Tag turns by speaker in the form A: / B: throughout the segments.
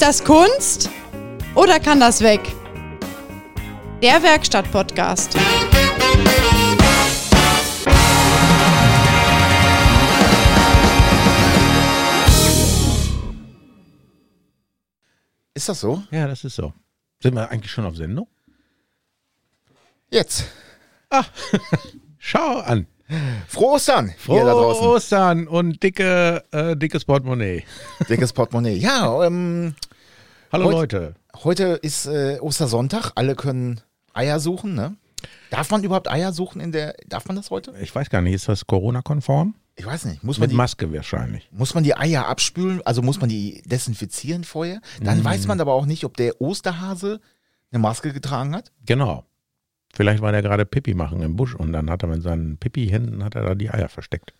A: Ist das Kunst oder kann das weg? Der Werkstatt-Podcast.
B: Ist das so?
C: Ja, das ist so. Sind wir eigentlich schon auf Sendung?
B: Jetzt.
C: Schau an.
B: Frohe Ostern,
C: Frohe. Ostern und dicke, äh, dickes Portemonnaie.
B: Dickes Portemonnaie. Ja, ähm,
C: Hallo
B: Heute-
C: Leute.
B: heute ist äh, Ostersonntag. Alle können Eier suchen, ne? Darf man überhaupt Eier suchen in der. Darf man das heute?
C: Ich weiß gar nicht, ist das Corona-konform?
B: Ich weiß nicht. Muss man,
C: Mit
B: die,
C: Maske wahrscheinlich.
B: muss man die Eier abspülen? Also muss man die desinfizieren vorher? Dann
C: Mhm.
B: weiß man aber auch nicht, ob der Osterhase eine Maske getragen hat.
C: Genau. Vielleicht war der gerade Pipi machen im Busch und dann hat er mit seinen Pipi-Händen hat er da die Eier versteckt.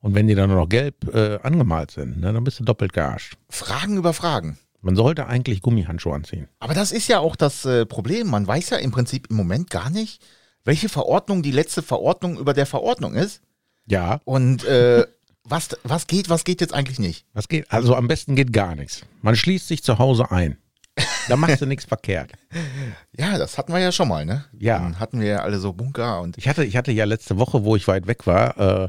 C: Und wenn die dann nur noch gelb äh, angemalt sind, ne, dann bist du doppelt gearscht.
B: Fragen über Fragen.
C: Man sollte eigentlich Gummihandschuhe anziehen.
B: Aber das ist ja auch das äh, Problem. Man weiß ja im Prinzip im Moment gar nicht, welche Verordnung die letzte Verordnung über der Verordnung ist.
C: Ja,
B: Und äh, was, was geht, was geht jetzt eigentlich nicht?
C: was geht? Also am besten geht gar nichts. Man schließt sich zu Hause ein. Da machst du nichts verkehrt.
B: Ja, das hatten wir ja schon mal, ne?
C: Ja.
B: Dann hatten wir ja alle so Bunker und
C: Ich hatte, ich hatte ja letzte Woche, wo ich weit weg war, äh,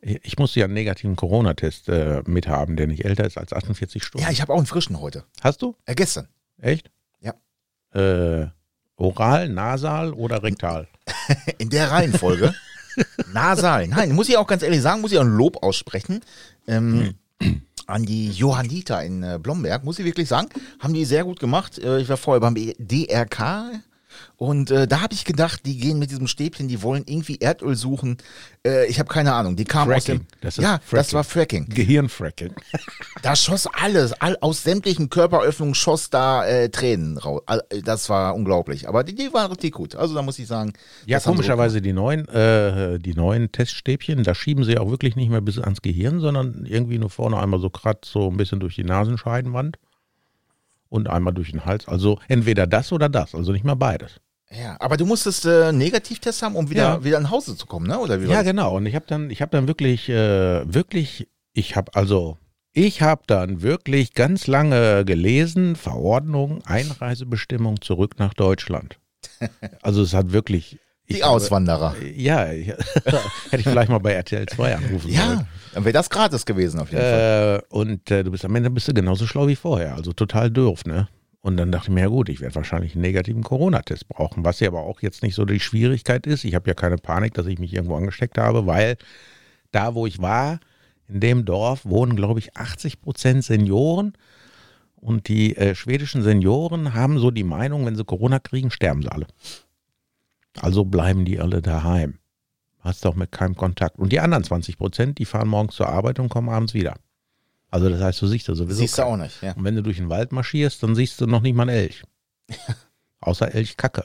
C: ich musste ja einen negativen Corona-Test äh, mithaben, der nicht älter ist als 48 Stunden.
B: ja, ich habe auch einen frischen heute.
C: Hast du?
B: Äh, gestern.
C: Echt?
B: Ja.
C: Äh, oral, nasal oder rektal?
B: In der Reihenfolge. Nasal. Nein, muss ich auch ganz ehrlich sagen, muss ich auch ein Lob aussprechen. Ähm, An die Johanniter in äh, Blomberg, muss ich wirklich sagen, haben die sehr gut gemacht. Äh, ich war vorher beim DRK und äh, da habe ich gedacht, die gehen mit diesem Stäbchen, die wollen irgendwie Erdöl suchen. Äh, ich habe keine Ahnung, die kamen aus dem.
C: Das
B: ja, das
C: Fracking.
B: war Fracking.
C: Gehirnfracking.
B: Da schoss alles, all, aus sämtlichen Körperöffnungen schoss da äh, Tränen raus. Das war unglaublich. Aber die, die waren richtig gut. Also da muss ich sagen.
C: Ja,
B: das
C: komischerweise die neuen, äh, die neuen Teststäbchen, da schieben sie auch wirklich nicht mehr bis ans Gehirn, sondern irgendwie nur vorne einmal so gerade so ein bisschen durch die Nasenscheidenwand und einmal durch den Hals. Also entweder das oder das, also nicht mal beides.
B: Ja, aber du musstest äh, Negativtest haben, um wieder,
C: Ja.
B: wieder nach Hause zu kommen, ne? Oder wie
C: Ja, genau. Und ich habe dann, ich habe dann wirklich, äh, wirklich, ich habe also, ich habe dann wirklich ganz lange gelesen, Verordnung, Einreisebestimmung zurück nach Deutschland. Also es hat wirklich.
B: Die
C: ich
B: Auswanderer.
C: Ja, ich, hätte ich vielleicht mal bei RTL 2 anrufen sollen.
B: Ja, dann wäre das gratis gewesen auf jeden Fall.
C: Äh, und äh, du bist am Ende bist du genauso schlau wie vorher, also total doof, ne? Und dann dachte ich mir, ja gut, ich werde wahrscheinlich einen negativen Corona-Test brauchen, was ja aber auch jetzt nicht so die Schwierigkeit ist. Ich habe ja keine Panik, dass ich mich irgendwo angesteckt habe, weil da, wo ich war, in dem Dorf wohnen, glaube ich, 80 Prozent Senioren. Und die äh, schwedischen Senioren haben so die Meinung, wenn sie Corona kriegen, sterben sie alle. Also bleiben die alle daheim. Hast doch mit keinem Kontakt. Und die anderen 20 Prozent, die fahren morgens zur Arbeit und kommen abends wieder. Also das heißt, du siehst da sowieso.
B: Siehst du auch nicht, ja.
C: Und wenn du durch den Wald marschierst, dann siehst du noch nicht mal einen Elch. Außer Elchkacke.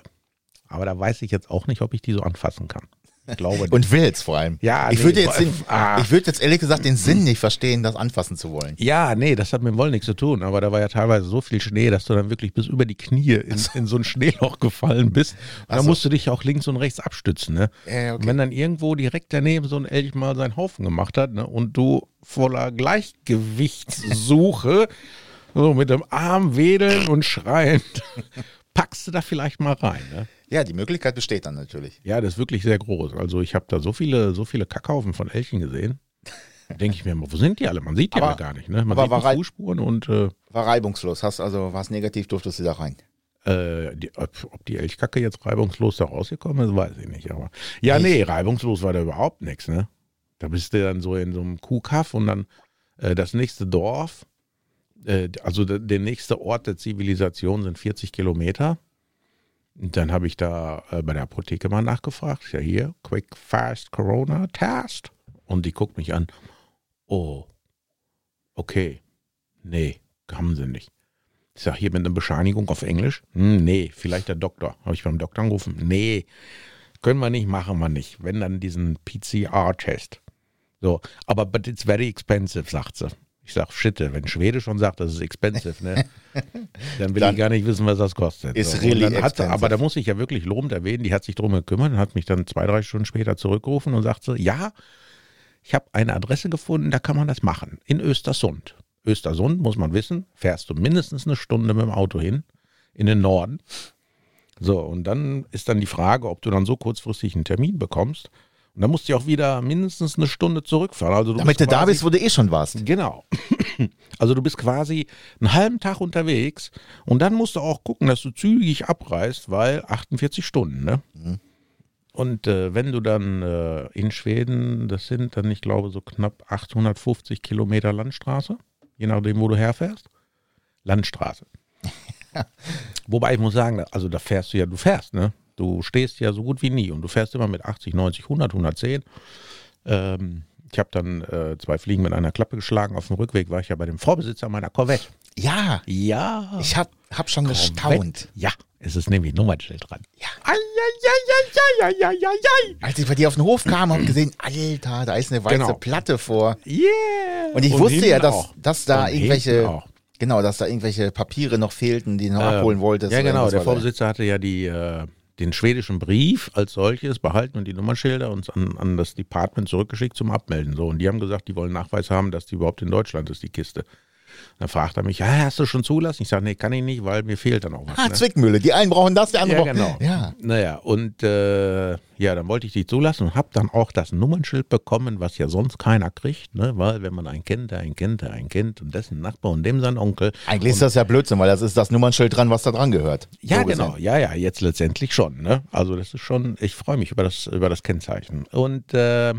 C: Aber da weiß ich jetzt auch nicht, ob ich die so anfassen kann. Ich glaube nicht.
B: Und will's vor allem.
C: Ja,
B: ich
C: nee,
B: würde jetzt, den,
C: ah.
B: ich würde jetzt ehrlich gesagt den Sinn nicht verstehen, das anfassen zu wollen.
C: Ja, nee, das hat mit dem Wollen nichts zu tun, aber da war ja teilweise so viel Schnee, dass du dann wirklich bis über die Knie in, in so ein Schneeloch gefallen bist. Und da
B: so.
C: musst du dich auch links und rechts abstützen, ne?
B: Ja, ja,
C: Und
B: okay.
C: wenn dann irgendwo direkt daneben so ein Elch mal seinen Haufen gemacht hat, ne, und du voller Gleichgewichtssuche, so mit dem Arm wedeln und schreiend, packst du da vielleicht mal rein, ne?
B: Ja, die Möglichkeit besteht dann natürlich.
C: Ja, das ist wirklich sehr groß. Also ich habe da so viele, so viele Kackhaufen von Elchen gesehen. Denke ich mir immer, wo sind die alle? Man sieht die
B: Aber-
C: alle gar nicht, ne? Man
B: aber
C: sieht Fußspuren und äh,
B: War reibungslos. Hast also, war's negativ, durftest du da rein.
C: Äh, die, ob, die Elchkacke jetzt reibungslos da rausgekommen ist, weiß ich nicht. Aber ja,
B: Nicht?
C: nee, reibungslos war da überhaupt nichts, ne? Da bist du dann so in so einem Kuhkaff und dann äh, das nächste Dorf, äh, also der, der nächste Ort der Zivilisation sind 40 Kilometer. Dann habe ich da äh, bei der Apotheke mal nachgefragt. Ja, hier, Quick Fast Corona Test. Und die guckt mich an. Oh, okay. Nee, haben sie nicht. Ich sage hier mit einer Bescheinigung auf Englisch. Hm, nee, vielleicht der Doktor. Habe ich beim Doktor angerufen. Nee, können wir nicht, machen wir nicht. Wenn dann diesen PCR-Test. So, aber but it's very expensive, sagt sie. Ich sag, shit, wenn Schwede schon sagt, das ist expensive, ne? Dann will
B: Dann
C: ich gar nicht wissen, was das kostet.
B: ist
C: So,
B: really
C: hat aber da muss ich ja wirklich lobend erwähnen, die hat sich drum gekümmert und hat mich dann zwei, drei Stunden später zurückgerufen und sagte, ja, ich habe eine Adresse gefunden, da kann man das machen, in Östersund. Östersund, muss man wissen, fährst du mindestens eine Stunde mit dem Auto hin, in den Norden. So, und dann ist dann die Frage, ob du dann so kurzfristig einen Termin bekommst. Und dann musst du auch wieder mindestens eine Stunde zurückfahren. Also du
B: Damit du
C: bist
B: da bist, wo du eh schon warst.
C: Genau. Also du bist quasi einen halben Tag unterwegs und dann musst du auch gucken, dass du zügig abreist, weil 48 Stunden, ne? Und äh, wenn du dann äh, in Schweden, das sind dann, ich glaube, so knapp 850 Kilometer Landstraße, je nachdem, wo du herfährst. Landstraße. Wobei ich muss sagen, also da fährst du ja, du fährst, ne? Du stehst ja so gut wie nie und du fährst immer mit 80, 90, 100, 110. Ähm, ich habe dann äh, zwei Fliegen mit einer Klappe geschlagen. Auf dem Rückweg war ich ja bei dem Vorbesitzer meiner Corvette.
B: Ja,
C: Ja.
B: ich hab, hab schon gestaunt.
C: Ja, es ist nämlich Nummernschild dran.
B: Ja.
C: Ai, ai, ai, ai, ai, ai, ai, ai.
B: Als ich bei dir auf den Hof kam, habe gesehen, Alter, da ist eine weiße
C: Genau.
B: Platte vor.
C: Yeah.
B: Und ich wusste ja, dass,
C: auch.
B: dass da
C: Und
B: irgendwelche, genau, dass da irgendwelche Papiere noch fehlten, die du noch
C: Ähm,
B: abholen wolltest.
C: Ja, genau. Der. Vorbesitzer hatte ja die, äh, den schwedischen Brief als solches behalten und die Nummernschilder uns an, an das Department zurückgeschickt zum Abmelden. So. Und die haben gesagt, die wollen Nachweis haben, dass die überhaupt in Deutschland ist, die Kiste. Dann fragt er mich, ja, hast du schon zulassen? Ich sage, nee, kann ich nicht, weil mir fehlt dann auch was.
B: Ah,
C: ne?
B: Zwickmühle. Die einen brauchen das, die anderen
C: Ja,
B: brauchen.
C: genau.
B: Ja.
C: Naja, und äh, ja, dann wollte ich die zulassen und habe dann auch das Nummernschild bekommen, was ja sonst keiner kriegt, ne? weil wenn man einen kennt, der einen kennt, der einen kennt und dessen Nachbar und dem sein Onkel.
B: Eigentlich ist das ja Blödsinn, weil das ist das Nummernschild dran, was da dran gehört.
C: Ja,
B: So
C: genau, ja, ja, jetzt letztendlich schon. Ne? Also das ist schon, ich freue mich über das, über das Kennzeichen. Und äh,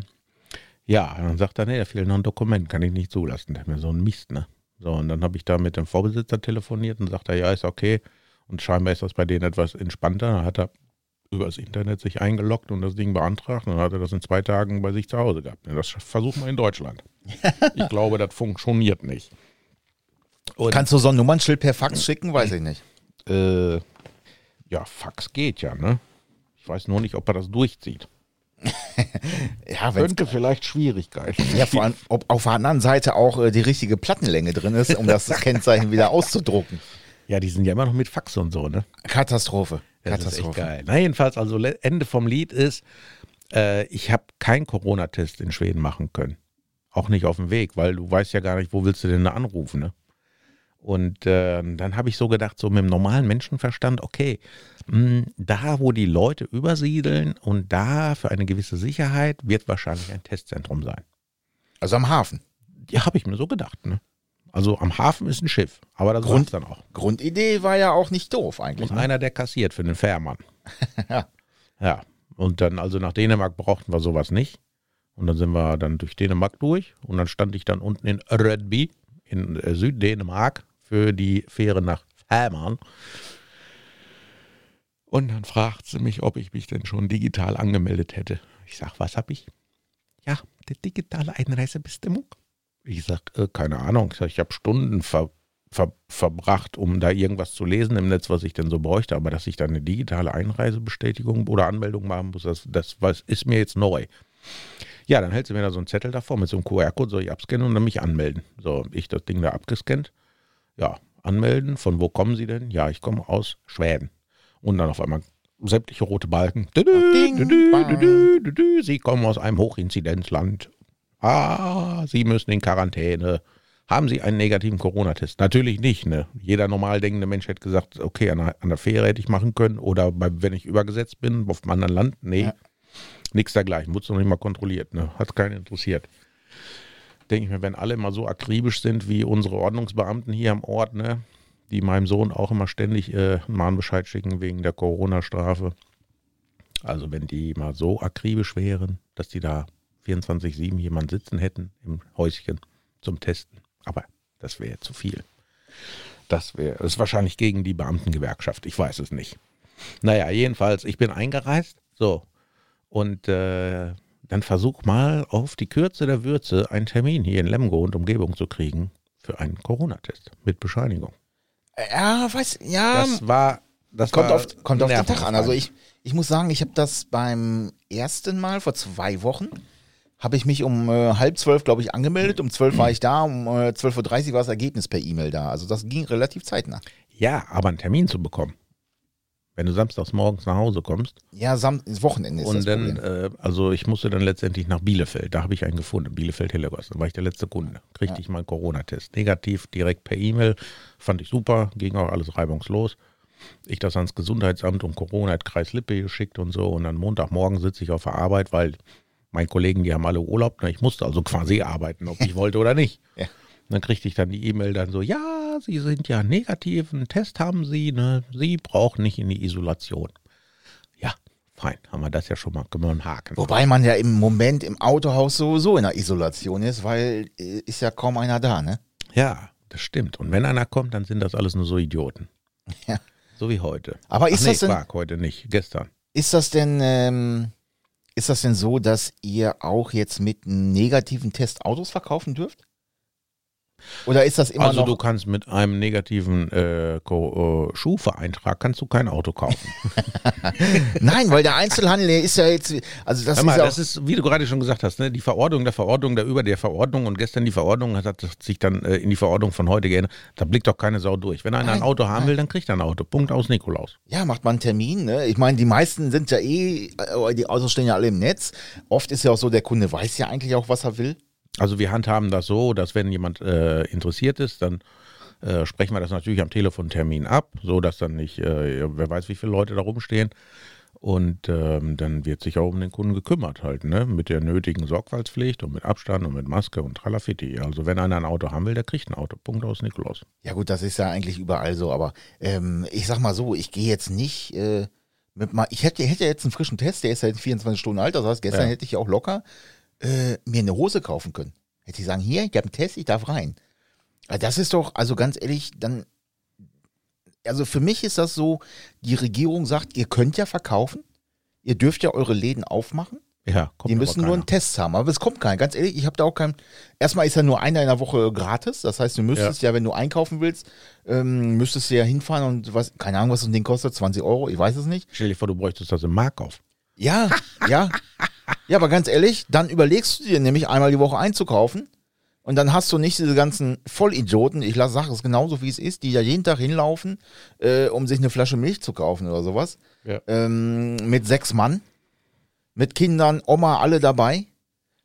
C: ja, dann sagt er, nee, da fehlt noch ein Dokument, kann ich nicht zulassen. Der hat mir so ein Mist, ne? So, und dann habe ich da mit dem Vorbesitzer telefoniert und sagt er, ja, ist okay. Und scheinbar ist das bei denen etwas entspannter. Dann hat er übers Internet sich eingeloggt und das Ding beantragt. Und dann hat er das in zwei Tagen bei sich zu Hause gehabt. Das versuchen wir in Deutschland. ich glaube, das funktioniert nicht. Und,
B: Kannst du so ein Nummernschild per Fax schicken? Weiß ich nicht.
C: äh, ja, Fax geht ja, ne? Ich weiß nur nicht, ob er das durchzieht.
B: Ja,
C: Könnte vielleicht Schwierigkeiten.
B: ja, vor allem, ob auf der anderen Seite auch äh, die richtige Plattenlänge drin ist, um das Kennzeichen wieder auszudrucken.
C: Ja, die sind ja immer noch mit Fax und so, ne?
B: Katastrophe.
C: Das ist echt
B: Katastrophe.
C: geil. Na, jedenfalls, also Ende vom Lied ist, äh, ich habe keinen Corona-Test in Schweden machen können. Auch nicht auf dem Weg, weil du weißt ja gar nicht, wo willst du denn da anrufen, ne? Und äh, dann habe ich so gedacht, so mit dem normalen Menschenverstand, okay, mh, da wo die Leute übersiedeln und da für eine gewisse Sicherheit wird wahrscheinlich ein Testzentrum sein.
B: Also am Hafen.
C: Ja, habe ich mir so gedacht, ne? Also am Hafen ist ein Schiff, aber das
B: Grund-
C: Grund dann auch.
B: Grundidee war ja auch nicht doof eigentlich.
C: Und
B: Ne?
C: einer, der kassiert für den Fährmann.
B: Ja.
C: Ja. Und dann, also nach Dänemark brauchten wir sowas nicht. Und dann sind wir dann durch Dänemark durch. Und dann stand ich dann unten in Rødby in äh, Süddänemark für die Fähre nach Fährmann. Und dann fragt sie mich, ob ich mich denn schon digital angemeldet hätte. Ich sag, was hab ich? Ja, die digitale Einreisebestimmung. Ich sag, äh, keine Ahnung. Ich, sag, ich habe Stunden ver, ver, verbracht, um da irgendwas zu lesen im Netz, was ich denn so bräuchte. Aber dass ich da eine digitale Einreisebestätigung oder Anmeldung machen muss, das, das was, ist mir jetzt neu. Ja, dann hält sie mir da so einen Zettel davor mit so einem QR-Code, soll ich abscannen und dann mich anmelden. So, ich das Ding da abgescannt. Ja, anmelden. Von wo kommen Sie denn? Ja, ich komme aus Schweden. Und dann auf einmal sämtliche rote Balken. Sie kommen aus einem Hochinzidenzland. Ah, Sie müssen in Quarantäne. Haben Sie einen negativen Corona-Test? Natürlich nicht. Ne? Jeder normal denkende Mensch hätte gesagt, okay, an der, an der Fähre hätte ich machen können oder bei, wenn ich übergesetzt bin auf einem anderen Land. Nee,
B: Ja.
C: nichts dergleichen. Wurde noch nicht mal kontrolliert. Ne? Hat keinen interessiert. Denke ich mir, wenn alle immer so akribisch sind wie unsere Ordnungsbeamten hier am Ort, ne? die meinem Sohn auch immer ständig äh, einen Mahnbescheid schicken wegen der Corona-Strafe. Also wenn die mal so akribisch wären, dass die da 24-7 jemand sitzen hätten im Häuschen zum Testen. Aber das wäre zu viel. Das wäre, ist wahrscheinlich gegen die Beamtengewerkschaft. Ich weiß es nicht. Naja, jedenfalls, ich bin eingereist. So. Und äh, dann versuch mal auf die Kürze der Würze einen Termin hier in Lemgo und Umgebung zu kriegen für einen Corona-Test mit Bescheinigung.
B: Ja, weiß, ja.
C: Das war, das
B: Kommt
C: war
B: auf, kommt auf den Tag an. Also ich, ich muss sagen, ich habe das beim ersten Mal vor zwei Wochen, habe ich mich um äh, halb zwölf, glaube ich, angemeldet. Um zwölf war ich da, um äh, 12.30 Uhr war das Ergebnis per E-Mail da. Also das ging relativ zeitnah.
C: Ja, aber einen Termin zu bekommen. Wenn du samstags morgens nach Hause kommst
B: Ja, Sam Wochenende ist
C: und
B: das
C: dann, äh, also ich musste dann letztendlich nach Bielefeld. Da habe ich einen gefunden, Bielefeld-Hillegos. Da war ich der letzte Kunde. Kriegte ich mal einen Corona-Test. Negativ, direkt per E-Mail. Fand ich super, ging auch alles reibungslos. Ich das ans Gesundheitsamt und Corona hat Kreis Lippe geschickt und so. Und dann Montagmorgen sitze ich auf der Arbeit, weil meine Kollegen, die haben alle Urlaub. Na, ich musste also quasi arbeiten, ob ich wollte oder nicht.
B: Ja.
C: Dann kriegte ich dann die E-Mail dann so, ja, Sie sind ja negativ, einen Test haben Sie, ne? Sie brauchen nicht in die Isolation. Ja, fein, haben wir das ja schon mal, können wir einen Haken.
B: Wobei man ja im Moment im Autohaus sowieso in der Isolation ist, weil äh, ist ja kaum einer da, ne?
C: Ja, das stimmt. Und wenn einer kommt, dann sind das alles nur so Idioten.
B: Ja.
C: So wie heute.
B: Aber ist
C: Ach nee,
B: das denn-
C: Quark, heute nicht, gestern.
B: Ist das denn, ähm, ist das denn so, dass ihr auch jetzt mit einem negativen Test Autos verkaufen dürft? Oder ist das immer
C: also
B: noch?
C: du kannst mit einem negativen äh, äh, Schufa-Eintrag kannst du kein Auto kaufen.
B: Nein, weil der Einzelhandel der ist ja jetzt, also das
C: mal,
B: ist ja
C: das ist, wie du gerade schon gesagt hast, ne, die Verordnung der Verordnung der über der Verordnung und gestern die Verordnung hat, hat sich dann äh, in die Verordnung von heute geändert. Da blickt doch keine Sau durch. Wenn einer ein
B: Nein,
C: Auto haben will, dann kriegt er ein Auto. Punkt aus Nikolaus.
B: Ja, macht man einen Termin. Ne? Ich meine, die meisten sind ja eh, äh, die Autos stehen ja alle im Netz. Oft ist ja auch so, der Kunde weiß ja eigentlich auch, was er will.
C: Also wir handhaben das so, dass wenn jemand äh, interessiert ist, dann äh, sprechen wir das natürlich am Telefontermin ab, so dass dann nicht, äh, wer weiß, wie viele Leute da rumstehen. Und ähm, dann wird sich auch um den Kunden gekümmert halt, ne? Mit der nötigen Sorgfaltspflicht und mit Abstand und mit Maske und Tralafitti. Also wenn einer ein Auto haben will, der kriegt ein Auto. Punkt aus Nikolaus.
B: Ja gut, das ist ja eigentlich überall so, aber ähm, ich sag mal so, ich gehe jetzt nicht äh, mit mal, ich hätte, hätte jetzt einen frischen Test, der ist ja jetzt 24 Stunden alt, das heißt, gestern
C: Ja.
B: hätte ich auch locker äh, mir eine Hose kaufen können. Hätte ich sagen, hier, ich habe einen Test, ich darf rein. Aber Das ist doch, also ganz ehrlich, dann, also für mich ist das so, die Regierung sagt, ihr könnt ja verkaufen, ihr dürft ja eure Läden aufmachen,
C: Ja, kommt
B: die müssen nur einen
C: keiner.
B: Test haben, aber es kommt kein. Ganz ehrlich, ich habe da auch keinen. Erstmal ist ja nur einer in der Woche gratis. Das heißt, du müsstest ja, wenn du einkaufen willst, ähm, müsstest du ja hinfahren und was, keine Ahnung, was ein Ding kostet, 20 Euro, ich weiß es nicht.
C: Stell dir vor, du bräuchtest das im Markauf.
B: Ja, ja. Ja, aber ganz ehrlich, dann überlegst du dir nämlich einmal die Woche einzukaufen und dann hast du nicht diese ganzen Vollidioten, ich sage es genauso wie es ist, die ja jeden Tag hinlaufen, äh, um sich eine Flasche Milch zu kaufen oder sowas.
C: Ja.
B: Ähm, mit sechs Mann, mit Kindern, Oma, alle dabei.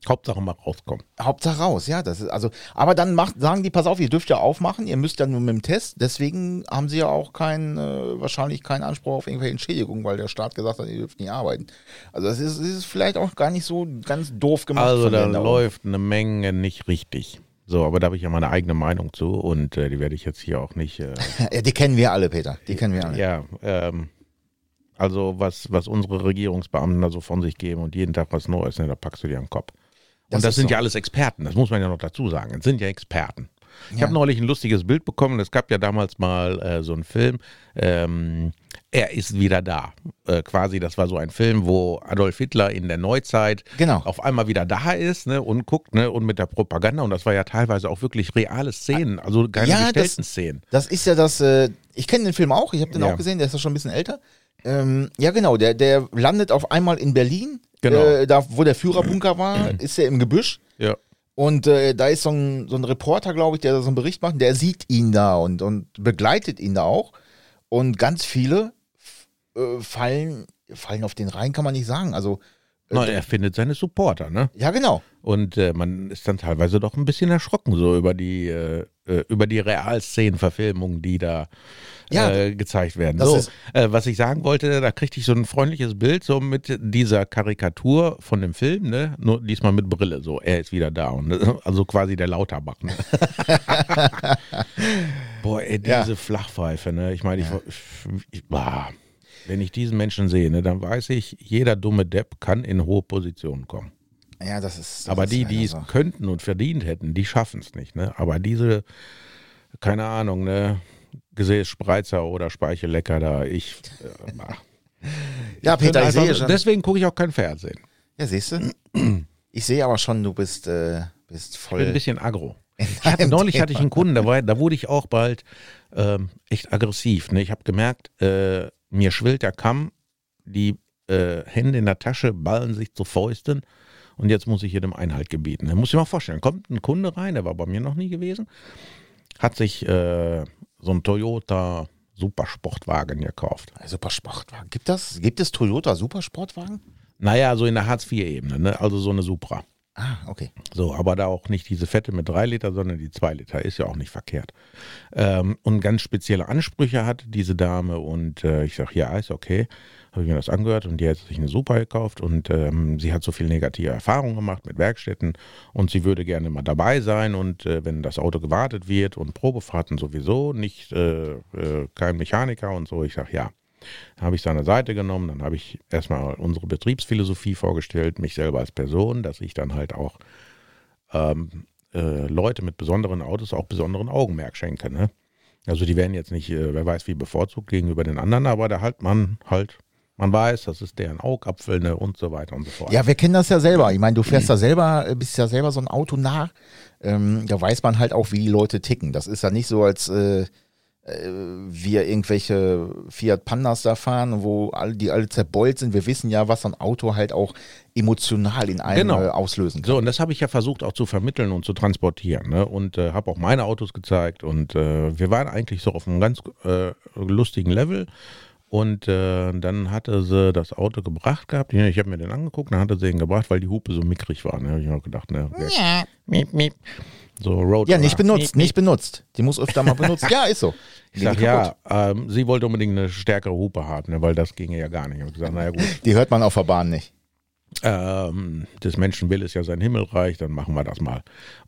C: Hauptsache mal rauskommen.
B: Hauptsache raus, ja, das ist also, aber dann macht, sagen die, pass auf, ihr dürft ja aufmachen, ihr müsst ja nur mit dem Test, deswegen haben sie ja auch keinen, äh, wahrscheinlich keinen Anspruch auf irgendwelche Entschädigung, weil der Staat gesagt hat, ihr dürft nicht arbeiten. Also das ist, ist vielleicht auch gar nicht so ganz doof gemacht.
C: Also da läuft eine Menge nicht richtig. So, aber da habe ich ja meine eigene Meinung zu und äh, die werde ich jetzt hier auch nicht. Äh,
B: Ja, die kennen wir alle, Peter, die kennen wir alle.
C: ja, ähm, also was, was unsere Regierungsbeamten da so von sich geben und jeden Tag was Neues, ne, da packst du dir an den Kopf. Und
B: Das
C: das, sind
B: so.
C: ja alles Experten, das muss man ja noch dazu sagen. Das sind ja Experten. Ich
B: Ja.
C: habe neulich ein lustiges Bild bekommen. Es gab ja damals mal äh, so einen Film. Ähm, er ist wieder da. Äh, quasi, das war so ein Film, wo Adolf Hitler in der Neuzeit
B: Genau.
C: auf einmal wieder da ist ne, und guckt ne, und mit der Propaganda. Und das war ja teilweise auch wirklich reale Szenen, also keine
B: Ja,
C: gestellten
B: das-
C: Szenen.
B: Das ist ja das, äh, ich kenne den Film auch, ich habe den
C: Ja.
B: auch gesehen, der ist ja schon ein bisschen älter. Ähm, ja, genau, der, der landet auf einmal in Berlin,
C: Genau.
B: äh, da wo der Führerbunker war, ist er im Gebüsch.
C: Ja.
B: Und äh, da ist so ein, so ein Reporter, glaube ich, der da so einen Bericht macht, der sieht ihn da und, und begleitet ihn da auch. Und ganz viele äh, fallen, fallen auf den rein, kann man nicht sagen. Also, äh,
C: Na, er findet seine Supporter, ne?
B: ja, genau.
C: Und äh, man ist dann teilweise doch ein bisschen erschrocken so über die äh, über die Realszenenverfilmungen, die da
B: Ja,
C: äh, gezeigt werden. So, äh, was ich sagen wollte, da kriegte ich so ein freundliches Bild so mit dieser Karikatur von dem Film, ne? Nur diesmal mit Brille. So, er ist wieder da und also quasi der Lauterbach. Ne? Boah, ey,
B: Ja.
C: diese Flachpfeife, ne? Ich meine, ich, ich, ich bah, wenn ich diesen Menschen sehe, ne, dann weiß ich, jeder dumme Depp kann in hohe Positionen kommen.
B: Ja, das ist. Das
C: Aber
B: ist
C: die, die es könnten und verdient hätten, die schaffen es nicht. Ne? Aber diese, keine Ahnung, ne, Gesäßspreizer oder Speichellecker da, ich. Äh.
B: Ja, Peter, ich sehe schon.
C: Deswegen gucke ich auch kein Fernsehen.
B: Ja, siehst du? Ich sehe aber schon, du bist, äh, bist
C: Ich bin
B: voll.
C: ein bisschen aggro. Ich hatte, neulich
B: Thema.
C: hatte ich einen Kunden, da, war, da wurde ich auch bald ähm, echt aggressiv. Ne? Ich habe gemerkt, äh, mir schwillt der Kamm, die äh, Hände in der Tasche ballen sich zu Fäusten und jetzt muss ich jedem Einhalt gebieten. Da muss ich mal vorstellen, kommt ein Kunde rein, der war bei mir noch nie gewesen, hat sich äh, so ein Toyota Supersportwagen gekauft.
B: Supersportwagen. Gibt das? Gibt es Toyota Supersportwagen?
C: Naja, so in der Hartz-IV-Ebene, ne? also so eine Supra.
B: Ah, okay.
C: So, aber da auch nicht diese Fette mit 3 Liter, sondern die 2 Liter, ist ja auch nicht verkehrt. Ähm, und ganz spezielle Ansprüche hatte diese Dame und äh, ich sage, ja, ist okay. Habe ich mir das angehört und die hat sich eine Super gekauft und ähm, sie hat so viel negative Erfahrungen gemacht mit Werkstätten und sie würde gerne mal dabei sein und äh, wenn das Auto gewartet wird und Probefahrten sowieso, nicht äh, äh kein Mechaniker und so, ich sage, ja. Dann habe ich seine Seite genommen, dann habe ich erstmal unsere Betriebsphilosophie vorgestellt, mich selber als Person, dass ich dann halt auch ähm, äh, Leute mit besonderen Autos auch besonderen Augenmerk schenke. Ne? Also die werden jetzt nicht, äh, wer weiß wie bevorzugt gegenüber den anderen, aber da halt man halt, man weiß, das ist deren Augapfel ne, und so weiter und so fort.
B: Ja, wir kennen das ja selber. Ich meine, du fährst da selber, äh, bist ja selber so ein Auto nah. Ähm, da weiß man halt auch, wie die Leute ticken. Das ist ja nicht so, als äh, äh, wir irgendwelche Fiat Pandas da fahren, wo alle, die alle zerbeult sind. Wir wissen ja, was so ein Auto halt auch emotional in einem
C: Genau.
B: äh, auslösen kann.
C: So, und das habe ich ja versucht auch zu vermitteln und zu transportieren. Ne? Und äh, habe auch meine Autos gezeigt. Und äh, wir waren eigentlich so auf einem ganz äh, lustigen Level. Und äh, dann hatte sie das Auto gebracht gehabt. Ich habe mir den angeguckt, dann hatte sie ihn gebracht, weil die Hupe so mickrig war. Ne? habe ich mir auch gedacht, ne, okay. miep, miep. So Road.
B: Ja, nicht benutzt,
C: Miep, miep.
B: nicht benutzt. Die muss öfter mal benutzt. ja, ist so.
C: Ich sag ja, ähm, sie wollte unbedingt eine stärkere Hupe haben, ne, weil das ginge ja gar nicht. Ich gesagt, naja gut,
B: Die hört man auf der Bahn nicht.
C: ähm, des Menschen will ist ja sein Himmelreich, dann machen wir das mal.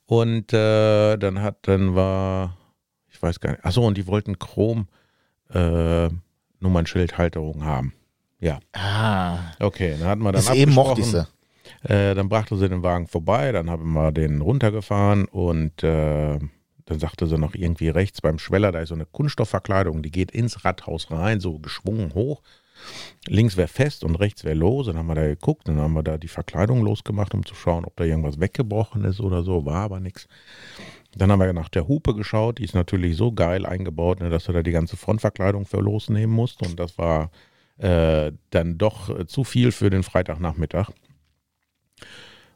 C: Und äh, dann hat, dann war, ich weiß gar nicht, achso, und die wollten Chrom äh, Nummernschildhalterung haben. Ja,
B: Ah,
C: okay, dann hatten wir dann
B: ist eben mochte ich sie.
C: Äh, dann brachte sie den Wagen vorbei, dann haben wir den runtergefahren und äh, dann sagte sie noch irgendwie rechts beim Schweller, da ist so eine Kunststoffverkleidung, die geht ins Radhaus rein, so geschwungen hoch. Links wäre fest und rechts wäre los. Dann haben wir da geguckt, dann haben wir da die Verkleidung losgemacht, um zu schauen, ob da irgendwas weggebrochen ist oder so. War aber nichts. Dann haben wir nach der Hupe geschaut, die ist natürlich so geil eingebaut, ne, dass du da die ganze Frontverkleidung für losnehmen musst. Und das war äh, dann doch äh, zu viel für den Freitagnachmittag.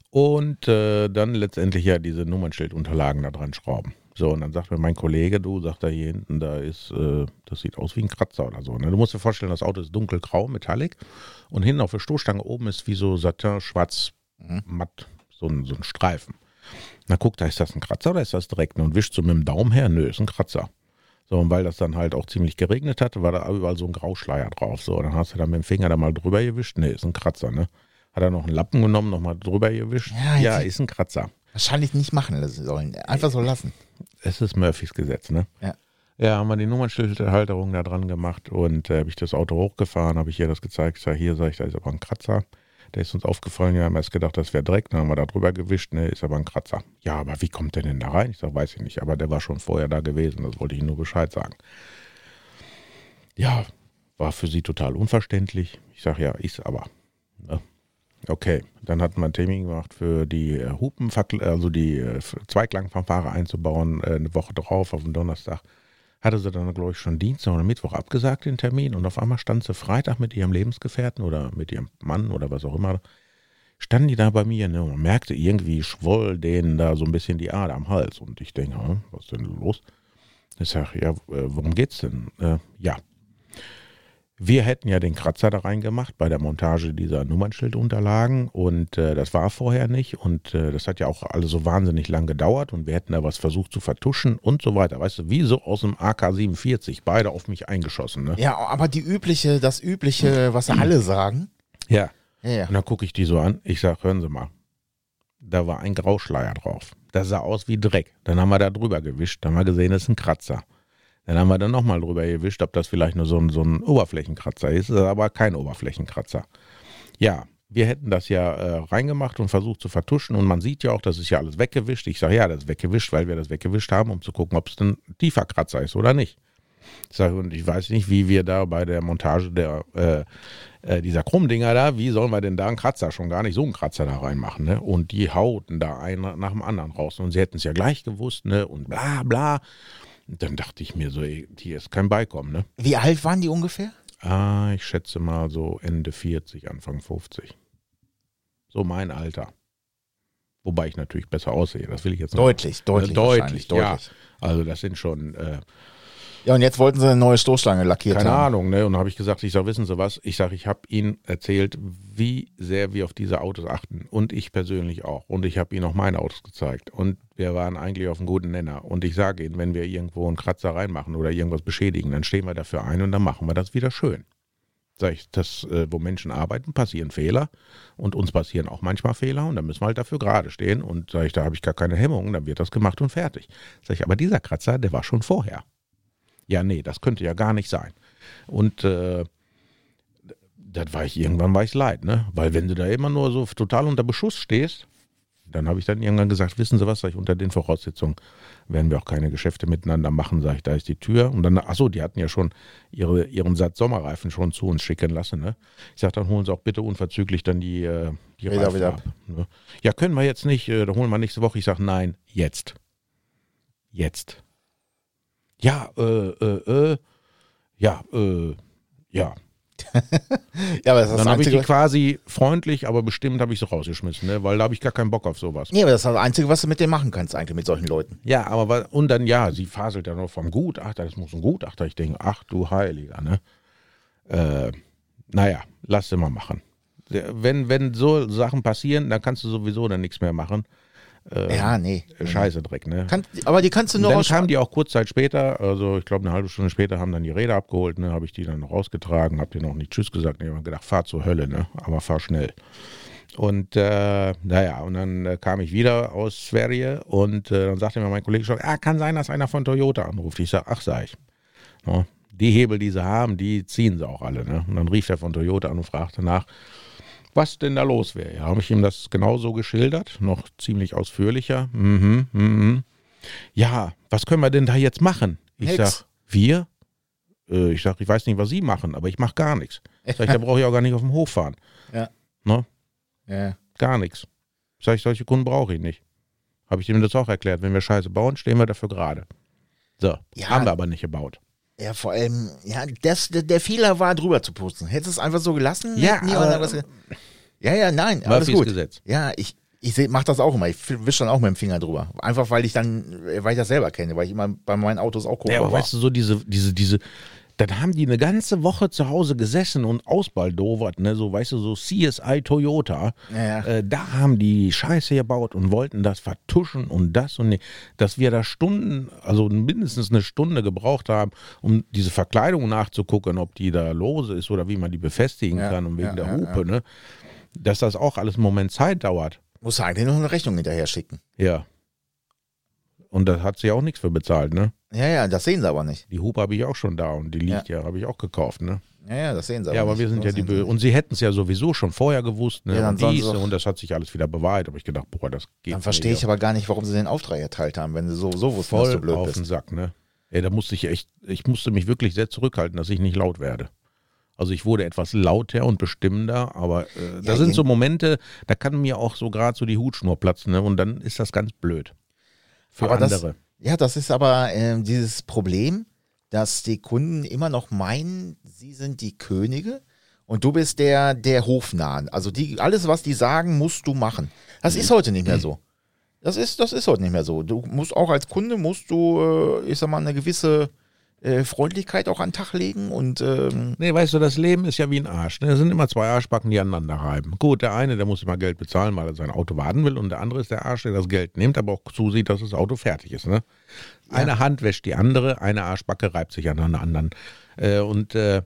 C: Und äh, dann letztendlich ja diese Nummernschildunterlagen da dran schrauben. So, und dann sagt mir mein Kollege, du, sagt er hier hinten, da ist, äh, das sieht aus wie ein Kratzer oder so. Ne? Du musst dir vorstellen, das Auto ist dunkelgrau, metallic. Und hinten auf der Stoßstange oben ist wie so Satin, schwarz, matt, so ein, so ein Streifen. Na guck, da ist das ein Kratzer oder ist das direkt? Und wischt so mit dem Daumen her, nö, ist ein Kratzer. So, und weil das dann halt auch ziemlich geregnet hatte, war da überall so ein Grauschleier drauf. So, dann hast du da mit dem Finger da mal drüber gewischt. Nee, ist ein Kratzer, ne? Hat er noch einen Lappen genommen, nochmal drüber gewischt.
B: Ja,
C: Ja, ist ein Kratzer.
B: Wahrscheinlich nicht machen sollen. Einfach so lassen.
C: Es ist Murphys Gesetz, ne?
B: Ja.
C: Ja, haben wir die Nummernschildhalterung da dran gemacht und äh, habe ich das Auto hochgefahren, habe ich ihr das gezeigt. Sag, hier, sag ich, da ist aber ein Kratzer. Der ist uns aufgefallen, wir haben erst gedacht, das wäre Dreck, dann haben wir da drüber gewischt, ne, ist aber ein Kratzer. Ja, aber wie kommt der denn da rein? Ich sag, weiß ich nicht, aber der war schon vorher da gewesen, das wollte ich nur Bescheid sagen. Ja, war für sie total unverständlich. Ich sag, ja, ist aber. Ne? Okay, dann hatten wir einen Termin gemacht für die äh, Hupen, also die äh, Zweiklangfanfare einzubauen, äh, eine Woche drauf, auf den Donnerstag. Hatte sie dann, glaube ich, schon Dienstag oder Mittwoch abgesagt, den Termin. Und auf einmal stand sie Freitag mit ihrem Lebensgefährten oder mit ihrem Mann oder was auch immer. Standen die da bei mir ne, und merkte, irgendwie schwoll denen da so ein bisschen die Ader am Hals. Und ich denke, was ist denn los? Ich sage, ja, äh, worum geht's denn? Äh, ja, wir hätten ja den Kratzer da reingemacht bei der Montage dieser Nummernschildunterlagen und äh, das war vorher nicht und äh, das hat ja auch alles so wahnsinnig lang gedauert und wir hätten da was versucht zu vertuschen und so weiter. Weißt du, wie so aus dem AK-47, beide auf mich eingeschossen. Ne?
B: Ja, aber die übliche, das übliche, was alle sagen.
C: Ja.
B: Ja, ja.
C: Und dann gucke ich die so an. Ich sage, hören Sie mal, da war ein Grauschleier drauf. Das sah aus wie Dreck. Dann haben wir da drüber gewischt. Dann haben wir gesehen, das ist ein Kratzer. Dann haben wir dann nochmal drüber gewischt, ob das vielleicht nur so ein, so ein Oberflächenkratzer ist. Aber kein Oberflächenkratzer. Ja, wir hätten das ja äh, reingemacht und versucht zu vertuschen. Und man sieht ja auch, das ist ja alles weggewischt. Ich sage, ja, das ist weggewischt, weil wir das weggewischt haben, um zu gucken, ob es ein tiefer Kratzer ist oder nicht. Ich sage, und ich weiß nicht, wie wir da bei der Montage der, äh, äh, dieser Krummdinger da, wie sollen wir denn da einen Kratzer, schon gar nicht so einen Kratzer da reinmachen, ne? Und die hauten da einen nach dem anderen raus. Und sie hätten es ja gleich gewusst, ne? Und bla bla. Dann dachte ich mir so, ey, hier ist kein Beikommen, ne?
B: Wie alt waren die ungefähr?
C: Ah, ich schätze mal so Ende 40, Anfang 50. So mein Alter. Wobei ich natürlich besser aussehe, das will ich jetzt nicht.
B: Deutlich, deutlich.
C: Äh, deutlich,
B: wahrscheinlich,
C: ja.
B: deutlich.
C: Also das sind schon, äh,
B: Ja, und jetzt wollten sie eine neue Stoßstange lackiert
C: Keine
B: haben.
C: Ahnung, ne? Und habe ich gesagt, ich sage, wissen Sie was? Ich sage, ich habe Ihnen erzählt, wie sehr wir auf diese Autos achten. Und ich persönlich auch. Und ich habe Ihnen auch meine Autos gezeigt. Und wir waren eigentlich auf einem guten Nenner. Und ich sage Ihnen, wenn wir irgendwo einen Kratzer reinmachen oder irgendwas beschädigen, dann stehen wir dafür ein und dann machen wir das wieder schön. Sag ich, das, äh, wo Menschen arbeiten, passieren Fehler. Und uns passieren auch manchmal Fehler. Und dann müssen wir halt dafür gerade stehen. Und sage ich, da habe ich gar keine Hemmungen, dann wird das gemacht und fertig. Sag ich, aber dieser Kratzer, der war schon vorher. Ja, nee, das könnte ja gar nicht sein. Und äh, das war ich, irgendwann war ich leid, ne? Weil wenn du da immer nur so total unter Beschuss stehst, dann habe ich dann irgendwann gesagt, wissen Sie was, sag ich, unter den Voraussetzungen werden wir auch keine Geschäfte miteinander machen, sage ich, da ist die Tür. Und dann, achso, die hatten ja schon ihre, ihren Satz Sommerreifen schon zu uns schicken lassen, ne? Ich sage, dann holen Sie auch bitte unverzüglich dann die, äh, die
B: Räder
C: Reifen
B: wieder
C: ab. Ne? Ja, können wir jetzt nicht, äh, dann holen wir nächste Woche. Ich sage, nein, jetzt. Jetzt. Ja, äh, äh, äh, ja, äh, ja.
B: Ja, aber das ist
C: Dann habe ich die quasi freundlich, aber bestimmt habe ich sie rausgeschmissen, ne? weil da habe ich gar keinen Bock auf sowas.
B: Nee, aber das ist das Einzige, was du mit dem machen kannst, eigentlich, mit solchen Leuten.
C: Ja, aber und dann ja, sie faselt ja noch vom Gutachter, das muss ein Gutachter. Ich denke, ach du Heiliger, ne? Äh, naja, lass sie mal machen. Wenn, wenn so Sachen passieren, dann kannst du sowieso dann nichts mehr machen. Äh,
B: Ja, nee.
C: Scheiße Dreck, ne?
B: Kann, aber die kannst du nur
C: dann kamen die auch kurz Zeit später, also ich glaube eine halbe Stunde später, haben dann die Räder abgeholt, ne, habe ich die dann noch rausgetragen, habe denen auch nicht Tschüss gesagt, ne, ich habe gedacht, fahr zur Hölle, ne, aber fahr schnell. Und äh, naja, und dann äh, kam ich wieder aus Sverige und äh, dann sagte mir mein Kollege schon, ah, kann sein, dass einer von Toyota anruft. Ich sage, ach, sag ich. Ne, die Hebel, die sie haben, die ziehen sie auch alle. Ne? Und dann rief er von Toyota an und fragte nach, was denn da los wäre. Ja, habe ich ihm das genauso geschildert, noch ziemlich ausführlicher. Mhm, mhm. Ja, was können wir denn da jetzt machen? Ich
B: Nix.
C: sag, wir? Äh, ich sag, ich weiß nicht, was Sie machen, aber ich mache gar nichts. Sag ich, da brauche ich auch gar nicht auf dem Hof fahren.
B: Ja.
C: Ne?
B: Ja.
C: Gar nichts. Sag ich, solche Kunden brauche ich nicht. Habe ich ihm das auch erklärt. Wenn wir Scheiße bauen, stehen wir dafür gerade. So,
B: Ja.
C: haben wir aber nicht gebaut.
B: Ja, vor allem, ja, das, der, der Fehler war, drüber zu pusten. Hättest du es einfach so gelassen?
C: Ja, aber-
B: ja, ja, nein, alles
C: Murphys
B: gut.
C: Gesetz.
B: Ja, ich, ich seh- mach das auch immer. Ich wische dann auch mit dem Finger drüber. Einfach weil ich dann, äh, weil ich das selber kenne, weil ich immer bei meinen Autos auch gucke.
C: Ja, aber
B: war.
C: weißt du, so diese, diese, diese, dann haben die eine ganze Woche zu Hause gesessen und ausbaldowert, ne, so, weißt du, so CSI Toyota.
B: Ja.
C: Äh, da haben die Scheiße gebaut und wollten das vertuschen und das und ne, dass wir da Stunden, also mindestens eine Stunde gebraucht haben, um diese Verkleidung nachzugucken, ob die da lose ist oder wie man die befestigen
B: Ja,
C: kann und wegen
B: ja,
C: der Hupe, ne, dass das auch alles einen Moment Zeit dauert.
B: Muss eigentlich noch eine Rechnung hinterher schicken.
C: Ja. Und da hat sie auch nichts für bezahlt, ne?
B: Ja, ja, das sehen sie aber nicht.
C: Die Hupe habe ich auch schon da und die liegt ja, habe ich auch gekauft, ne?
B: Ja, ja, das sehen sie
C: Ja, aber
B: nicht.
C: wir sind ja die
B: sehen sie
C: Bö
B: nicht.
C: Und sie hätten es ja sowieso schon vorher gewusst, ne?
B: Ja, dann
C: und dies, und das hat sich alles wieder bewahrheitet. Aber ich gedacht, boah, das geht
B: Dann verstehe ich aber gar nicht, warum sie den Auftrag erteilt haben, wenn sie so, so wussten, dass
C: voll
B: du blöd
C: auf
B: bist.
C: den Sack, ne? Ja, da musste ich echt, ich musste mich wirklich sehr zurückhalten, dass ich nicht laut werde. Also ich wurde etwas lauter und bestimmender, aber äh, da
B: Ja,
C: sind
B: je-
C: so Momente, da kann mir auch so gerade so die Hutschnur platzen, ne? Und dann ist das ganz blöd. Für
B: Aber das-
C: andere.
B: Ja, das ist aber ähm, dieses Problem, dass die Kunden immer noch meinen, sie sind die Könige und du bist der, der Hofnahen. Also die, alles, was die sagen, musst du machen. Das ist heute nicht mehr so. Das ist, das ist heute nicht mehr so. Du musst auch als Kunde, musst du, äh, ich sag mal, eine gewisse äh, Freundlichkeit auch an den Tag legen und ähm,
C: Nee, weißt du, das Leben ist ja wie ein Arsch. Ne? Es sind immer zwei Arschbacken, die aneinander reiben. Gut, der eine, der muss immer Geld bezahlen, weil er sein Auto warten will, und der andere ist der Arsch, der das Geld nimmt, aber auch zusieht, dass das Auto fertig ist. Ne? Eine Hand wäscht die andere, eine Arschbacke reibt sich an der anderen. Äh, und äh,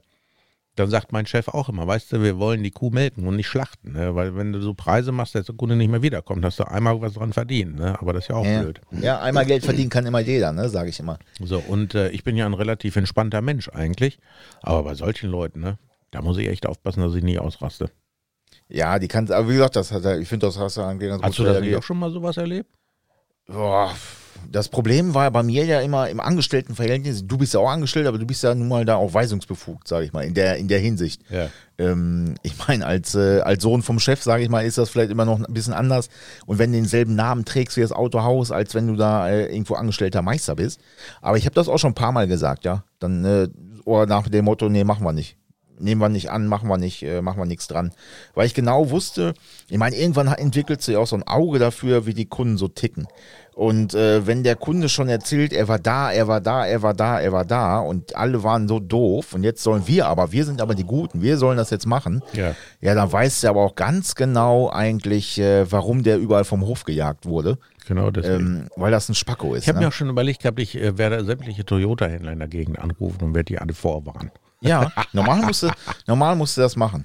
C: dann sagt mein Chef auch immer, weißt du, wir wollen die Kuh melken und nicht schlachten. Ne? Weil wenn du so Preise machst, dass der Kunde nicht mehr wiederkommt, hast du einmal was dran verdient. Ne? Aber das ist ja auch
B: ja,
C: blöd.
B: ja, einmal Geld verdienen kann immer jeder, ne, sage ich immer.
C: So, und äh, ich bin ja ein relativ entspannter Mensch eigentlich. Aber bei solchen Leuten, ne, da muss ich echt aufpassen, dass ich nie ausraste.
B: Ja, die kann, aber wie gesagt, das hat er, ich finde, das hast du eigentlich ganz
C: Hast du das nicht auch schon mal sowas erlebt?
B: Boah, das Problem war bei mir ja immer im Angestelltenverhältnis. Du bist ja auch angestellt, aber du bist ja nun mal da auch weisungsbefugt, sage ich mal, in der, in der Hinsicht.
C: Ja.
B: Ähm, ich meine, als, äh, als Sohn vom Chef, sage ich mal, ist das vielleicht immer noch ein bisschen anders. Und wenn du denselben Namen trägst wie das Autohaus, als wenn du da äh, irgendwo angestellter Meister bist. Aber ich habe das auch schon ein paar Mal gesagt, ja. Dann, äh, oder nach dem Motto, nee, machen wir nicht. Nehmen wir nicht an, machen wir nicht, äh, machen wir nichts dran. Weil ich genau wusste, ich meine, irgendwann entwickelst du ja auch so ein Auge dafür, wie die Kunden so ticken. Und äh, wenn der Kunde schon erzählt, er war da, er war da, er war da, er war da und alle waren so doof und jetzt sollen wir aber, wir sind aber die Guten, wir sollen das jetzt machen.
C: Ja.
B: Ja, dann weiß er aber auch ganz genau eigentlich, äh, warum der überall vom Hof gejagt wurde,
C: Genau deswegen.
B: ähm, weil das ein Spacko ist.
C: ich habe
B: ne?
C: mir auch schon überlegt gehabt, ich äh, werde sämtliche Toyota-Händler in der Gegend anrufen und werde die alle vorwarnen.
B: Ja, normal musst du, normal musst du das machen.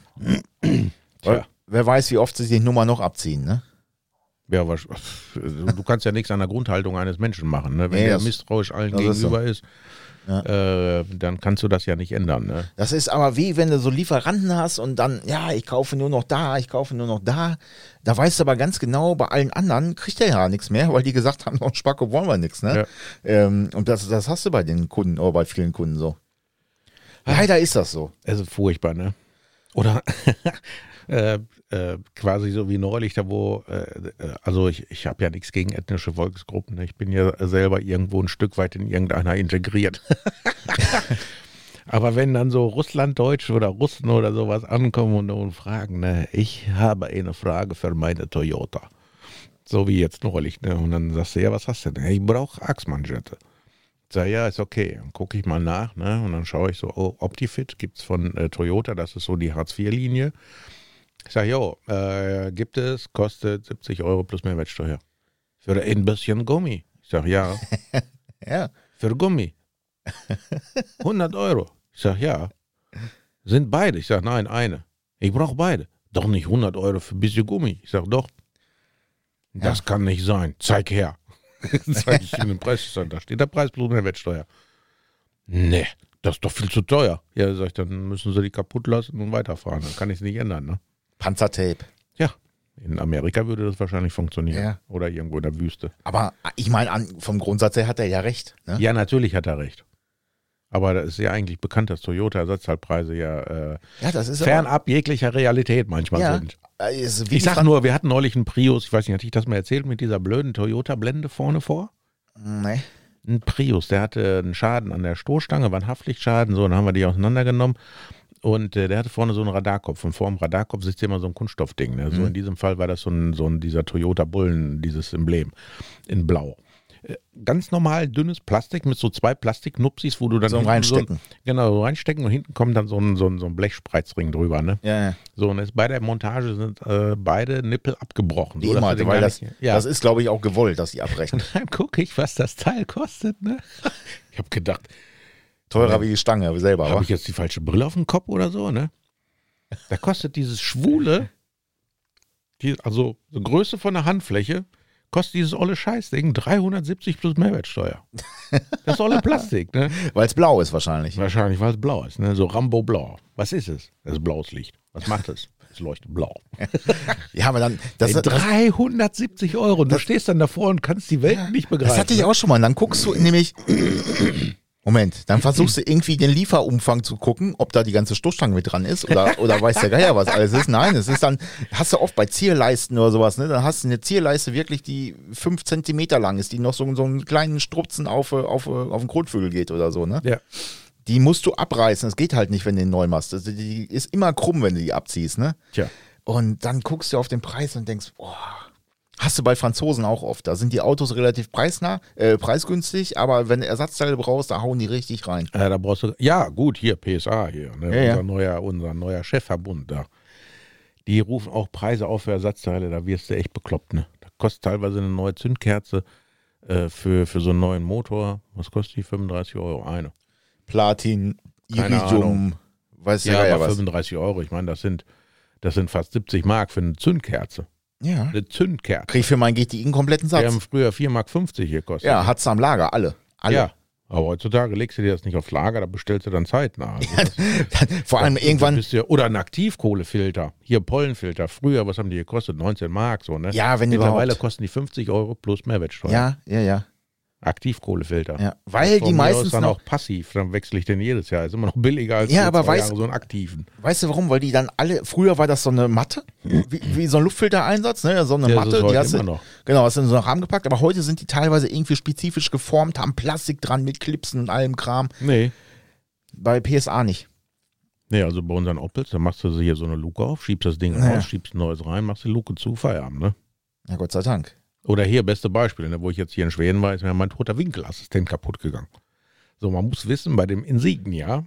B: Weil,
C: Tja.
B: wer weiß, wie oft sie die Nummer noch abziehen, ne?
C: Ja, aber du kannst ja nichts an der Grundhaltung eines Menschen machen. Ne? Wenn
B: Nee,
C: der
B: das-
C: misstrauisch allen
B: das ist so.
C: gegenüber ist, äh, dann kannst du das ja nicht ändern. Ne?
B: Das ist aber wie wenn du so Lieferanten hast und dann, ja, ich kaufe nur noch da, ich kaufe nur noch da. Da weißt du aber ganz genau, bei allen anderen kriegt er ja nichts mehr, weil die gesagt haben, noch ein Spacko wollen wir nichts. Ne? Ähm, und das, das hast du bei den Kunden oder bei vielen Kunden so. Leider ist das so.
C: Also furchtbar, ne? Oder äh, äh, quasi so wie neulich, da wo, äh, äh, also ich, ich habe ja nichts gegen ethnische Volksgruppen. Ne? Ich bin ja selber irgendwo ein Stück weit in irgendeiner integriert. Aber wenn dann so Russlanddeutsche oder Russen oder sowas ankommen und, und fragen, ne, ich habe eine Frage für meine Toyota. So wie jetzt neulich, ne? Und dann sagst du, ja, was hast du denn? Ich brauche Achsmanschette. Sag, ja, ist okay. Dann gucke ich mal nach, ne? Und dann schaue ich so, oh, Optifit gibt's von äh, Toyota, das ist so die Hartz-IV-Linie. Ich sage, jo, äh, gibt es, kostet 70 Euro plus Mehrwertsteuer. Für ein bisschen Gummi. Ich sage, ja,
B: Ja.
C: für Gummi. 100 Euro. Ich sage, ja. Sind beide? Ich sage, nein, eine. Ich brauche beide. Doch nicht 100 Euro für ein bisschen Gummi. Ich sage, doch. Das kann nicht sein. Zeig her. Zeig ich in den Preis. Da steht der Preis plus Mehrwertsteuer. Nee, das ist doch viel zu teuer. Ja, sag ich, dann müssen sie die kaputt lassen und weiterfahren. Dann kann ich es nicht ändern, ne?
B: Panzertape.
C: Ja. In Amerika würde das wahrscheinlich funktionieren.
B: Ja.
C: Oder irgendwo in der Wüste.
B: Aber ich meine, vom Grundsatz her hat er ja recht. Ne?
C: Ja, natürlich hat er recht. Aber da ist ja eigentlich bekannt, dass Toyota-Ersatzteilpreise ja äh,
B: Ja, das ist
C: fernab jeglicher Realität manchmal
B: ja,
C: sind.
B: äh,
C: Ich sag nur, wir hatten neulich einen Prius, ich weiß nicht, hatte ich das mal erzählt, mit dieser blöden Toyota-Blende vorne vor?
B: Nee.
C: Ein Prius, der hatte einen Schaden an der Stoßstange, war ein Haftlichtschaden, so, dann haben wir die auseinandergenommen. Und äh, der hatte vorne so einen Radarkopf. Und vor dem Radarkopf sitzt immer so ein Kunststoffding. Ne? So
B: Mhm.
C: in diesem Fall war das so ein, so ein dieser Toyota Bullen, dieses Emblem in Blau. Äh, Ganz normal dünnes Plastik mit so zwei Plastiknupsis, wo du dann
B: So reinstecken.
C: So, genau, so reinstecken und hinten kommt dann so ein, so ein, so ein Blechspreizring drüber. Ne?
B: Ja, ja.
C: So, und jetzt bei der Montage sind äh, beide Nippel abgebrochen. So,
B: immer, weil das,
C: nicht- ja.
B: das ist, glaube ich, auch gewollt, dass die abbrechen.
C: dann gucke ich, was das Teil kostet. Ne? Ich habe gedacht,
B: Teurer wie die Stange selber,
C: habe ich jetzt die falsche Brille auf dem Kopf oder so, ne? Da kostet dieses Schwule, die, also die Größe von der Handfläche, kostet dieses olle Scheißding 370 plus Mehrwertsteuer. Das ist olle Plastik, ne?
B: Weil es blau ist wahrscheinlich.
C: Wahrscheinlich, weil es blau ist, ne? So Rambo-blau. Was ist es? Das ist blaues Licht. Was macht es? Es leuchtet blau.
B: Ja, aber dann, das,
C: Ey,
B: das,
C: 370 Euro. Und du stehst dann davor und kannst die Welt nicht begreifen.
B: das hatte ich
C: ne?
B: auch schon mal. Und dann guckst du nämlich, Moment, dann versuchst du irgendwie den Lieferumfang zu gucken, ob da die ganze Stoßstange mit dran ist oder, oder weiß der Geier, was alles ist. Nein, es ist dann, hast du oft bei Zierleisten oder sowas, ne? Dann hast du eine Zierleiste wirklich, die fünf Zentimeter lang ist, die noch so, so einen kleinen Strupzen auf, auf, auf den Grundvögel geht oder so, ne?
C: Ja.
B: Die musst du abreißen. Das geht halt nicht, wenn du den neu machst. Also die ist immer krumm, wenn du die abziehst, ne?
C: Tja.
B: Und dann guckst du auf den Preis und denkst, boah, hast du bei Franzosen auch oft. Da sind die Autos relativ preisnah, äh, preisgünstig, aber wenn du Ersatzteile brauchst, da hauen die richtig rein.
C: Ja, da brauchst du, ja, gut, hier, PSA hier, ne?
B: Ja, ja.
C: unser, Neuer, unser neuer Chefverbund da. Die rufen auch Preise auf für Ersatzteile, da wirst du echt bekloppt, ne? Da kostet teilweise eine neue Zündkerze äh, für, für so einen neuen Motor. Was kostet die? 35 Euro eine.
B: Platin, Iridium, weiß
C: Ja, aber
B: was.
C: 35 Euro, ich meine, das sind, das sind fast 70 Mark für eine Zündkerze.
B: Ja.
C: Eine Zündkerze.
B: Krieg ich für meinen GTI einen kompletten
C: Die
B: Satz.
C: haben früher 4,50 Mark gekostet.
B: Ja, hat's am Lager, alle. Alle.
C: Ja. Aber heutzutage legst du dir das nicht aufs Lager, da bestellst du dann zeitnah. Also das-
B: Vor allem
C: Du
B: irgendwann,
C: ja, oder ein Aktivkohlefilter. Hier Pollenfilter. Früher, was haben die gekostet? 19 Mark, so, ne?
B: ja, wenn
C: Mittlerweile
B: überhaupt.
C: kosten die 50 Euro plus Mehrwertsteuer.
B: Ja, ja, ja.
C: Aktivkohlefilter.
B: ja. Weil die meistens
C: dann
B: noch,
C: auch passiv, dann wechsle ich den jedes Jahr. Ist immer noch billiger als
B: Ja, aber weißt-
C: Jahre so einen aktiven.
B: weißt du warum? Weil die dann alle, früher war das so eine Matte, wie, wie so ein Luftfiltereinsatz, ne? So eine
C: Ja,
B: Matte, die hast du,
C: noch.
B: Genau, hast du in so einen Rahmen gepackt, aber heute sind die teilweise irgendwie spezifisch geformt, haben Plastik dran mit Clipsen und allem Kram.
C: Nee.
B: Bei PSA nicht.
C: Nee, also bei unseren Opels, da machst du hier so eine Luke auf, schiebst das Ding
B: Ja.
C: raus, schiebst ein neues rein, machst die Luke zu, Feierabend, ne?
B: Ja, Gott sei Dank.
C: Oder hier, beste Beispiel, ne, wo ich jetzt hier in Schweden war, ist mir mein toter Winkelassistent kaputt gegangen. So, man muss wissen, bei dem Insignia,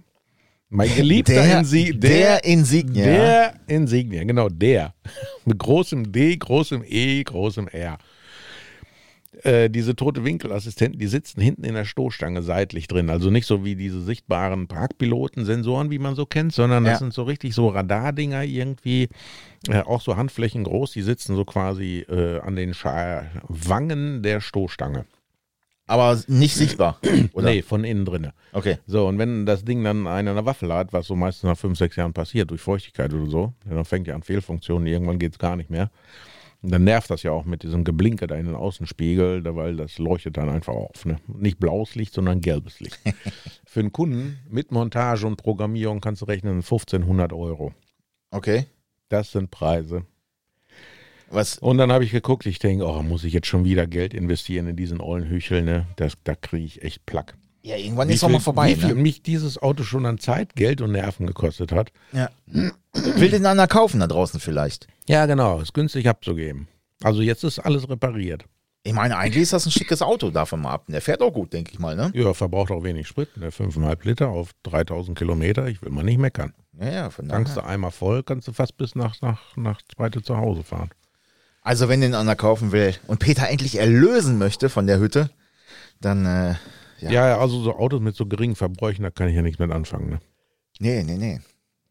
C: mein geliebter
B: Der,
C: Insignia,
B: der Insignia.
C: der Insignia, genau der. Mit großem D, großem E, großem R. Äh, diese tote Winkelassistenten, die sitzen hinten in der Stoßstange seitlich drin. Also nicht so wie diese sichtbaren Parkpiloten-Sensoren, wie man so kennt, sondern das
B: Ja.
C: sind so richtig so Radardinger irgendwie, äh, auch so Handflächen groß. Die sitzen so quasi äh, an den Scha Wangen der Stoßstange.
B: Aber nicht sichtbar. Oder?
C: Nee, von innen drinne.
B: Okay.
C: So, und wenn das Ding dann eine, eine Waffel hat, was so meistens nach fünf, sechs Jahren passiert, durch Feuchtigkeit oder so, dann fängt ja an Fehlfunktionen, irgendwann geht es gar nicht mehr. Und dann nervt das ja auch mit diesem Geblinke da in den Außenspiegel, da- weil das leuchtet dann einfach auf. Ne? Nicht blaues Licht, sondern gelbes Licht. Für einen Kunden mit Montage und Programmierung kannst du rechnen 1500 Euro.
B: Okay.
C: Das sind Preise.
B: Was?
C: Und dann habe ich geguckt, ich denke, oh, muss ich jetzt schon wieder Geld investieren in diesen ollen Hüchel, ne? Das, da kriege ich echt Plack.
B: Ja, irgendwann
C: Wie
B: ist
C: viel-
B: mal vorbei.
C: Wie viel
B: Ne?
C: mich dieses Auto schon an Zeit, Geld und Nerven gekostet hat.
B: Ja. Will den einer kaufen da draußen vielleicht?
C: Ja, genau, ist günstig abzugeben. Also jetzt ist alles repariert.
B: Ich meine, eigentlich ist das ein schickes Auto davon mal ab. Der fährt auch gut, denke ich mal, ne?
C: Ja, verbraucht auch wenig Sprit, ne? 5,5 Liter auf 3000 Kilometer. Ich will mal nicht meckern.
B: Ja, ja, von
C: Tankst
B: daher.
C: du einmal voll, kannst du fast bis nach, nach, nach zweite zu Hause fahren.
B: Also, wenn den einer kaufen will und Peter endlich erlösen möchte von der Hütte, dann, äh, Ja.
C: Ja, ja, also so Autos mit so geringen Verbräuchen, da kann ich ja nichts mit anfangen. Ne?
B: nee, nee, nee.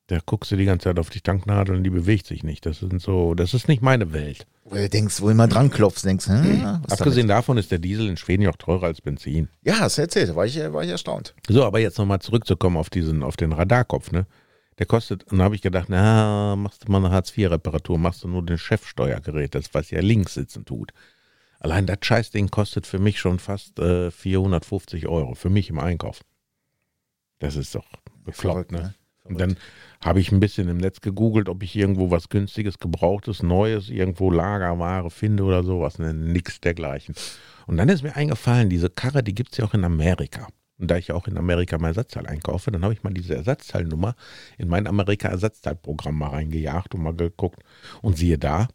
C: Da guckst du die ganze Zeit auf die Tanknadel und die bewegt sich nicht. Das sind so, das ist nicht meine Welt.
B: Wo du denkst, wo immer dran klopfst, denkst, hm, was
C: Abgesehen davon ist der Diesel in Schweden ja auch teurer als Benzin.
B: damit? Ja, hast du erzählt, war ich, äh, war ich erstaunt.
C: So, aber jetzt nochmal zurückzukommen auf diesen, auf den Radarkopf, ne? Der kostet, und da habe ich gedacht, na, machst du mal eine Hartz-IV-Reparatur, machst du nur den Chefsteuergerät, das, was ja links sitzen tut. Allein das Scheißding kostet für mich schon fast äh, 450 Euro, für mich im Einkauf. Das ist doch bekloppt, ne?
B: ne?
C: Und dann habe ich ein bisschen im Netz gegoogelt, ob ich irgendwo was günstiges, gebrauchtes, neues, irgendwo Lagerware finde oder sowas. Ne, nix dergleichen. Und dann ist mir eingefallen, diese Karre, die gibt es ja auch in Amerika. Und da ich ja auch in Amerika mal Ersatzteil einkaufe, dann habe ich mal diese Ersatzteilnummer in mein Amerika-Ersatzteilprogramm mal reingejagt und mal geguckt. Und siehe da,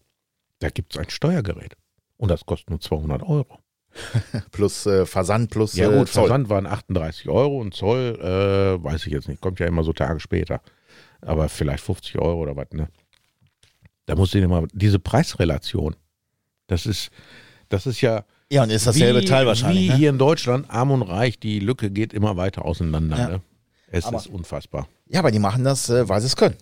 C: da gibt es ein Steuergerät. Und das kostet nur 200 Euro.
B: Plus äh, Versand, plus
C: Ja
B: äh,
C: gut,
B: Zoll.
C: Versand waren 38 Euro und Zoll, äh, weiß ich jetzt nicht, kommt ja immer so Tage später. Aber vielleicht 50 Euro oder was, ne? Da muss ich immer, diese Preisrelation, das ist, das ist ja
B: Ja, und ist dasselbe
C: wie,
B: Teil wahrscheinlich.
C: Wie
B: Ne?
C: hier in Deutschland, arm und reich, die Lücke geht immer weiter auseinander.
B: Ja.
C: Ne? Es
B: Aber-
C: ist unfassbar.
B: Ja, aber die machen das, äh, weil sie es können.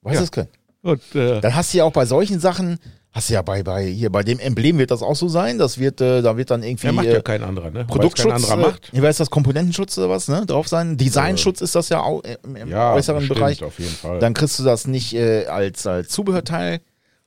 B: Weil
C: Ja.
B: sie es können.
C: Und, äh,
B: Dann hast du ja auch bei solchen Sachen, hast du ja bei, bei hier bei dem Emblem wird das auch so sein. Das wird, äh, da wird dann irgendwie
C: er macht
B: äh,
C: ja kein anderer, ne?
B: Produktschutz,
C: kein anderer macht.
B: Äh, wie heißt das, Komponentenschutz oder was, ne? Drauf sein. Designschutz ist das ja auch äh, im, im
C: Ja,
B: äußeren
C: bestimmt,
B: Bereich.
C: auf jeden Fall.
B: Dann kriegst du das nicht äh, als, als Zubehörteil.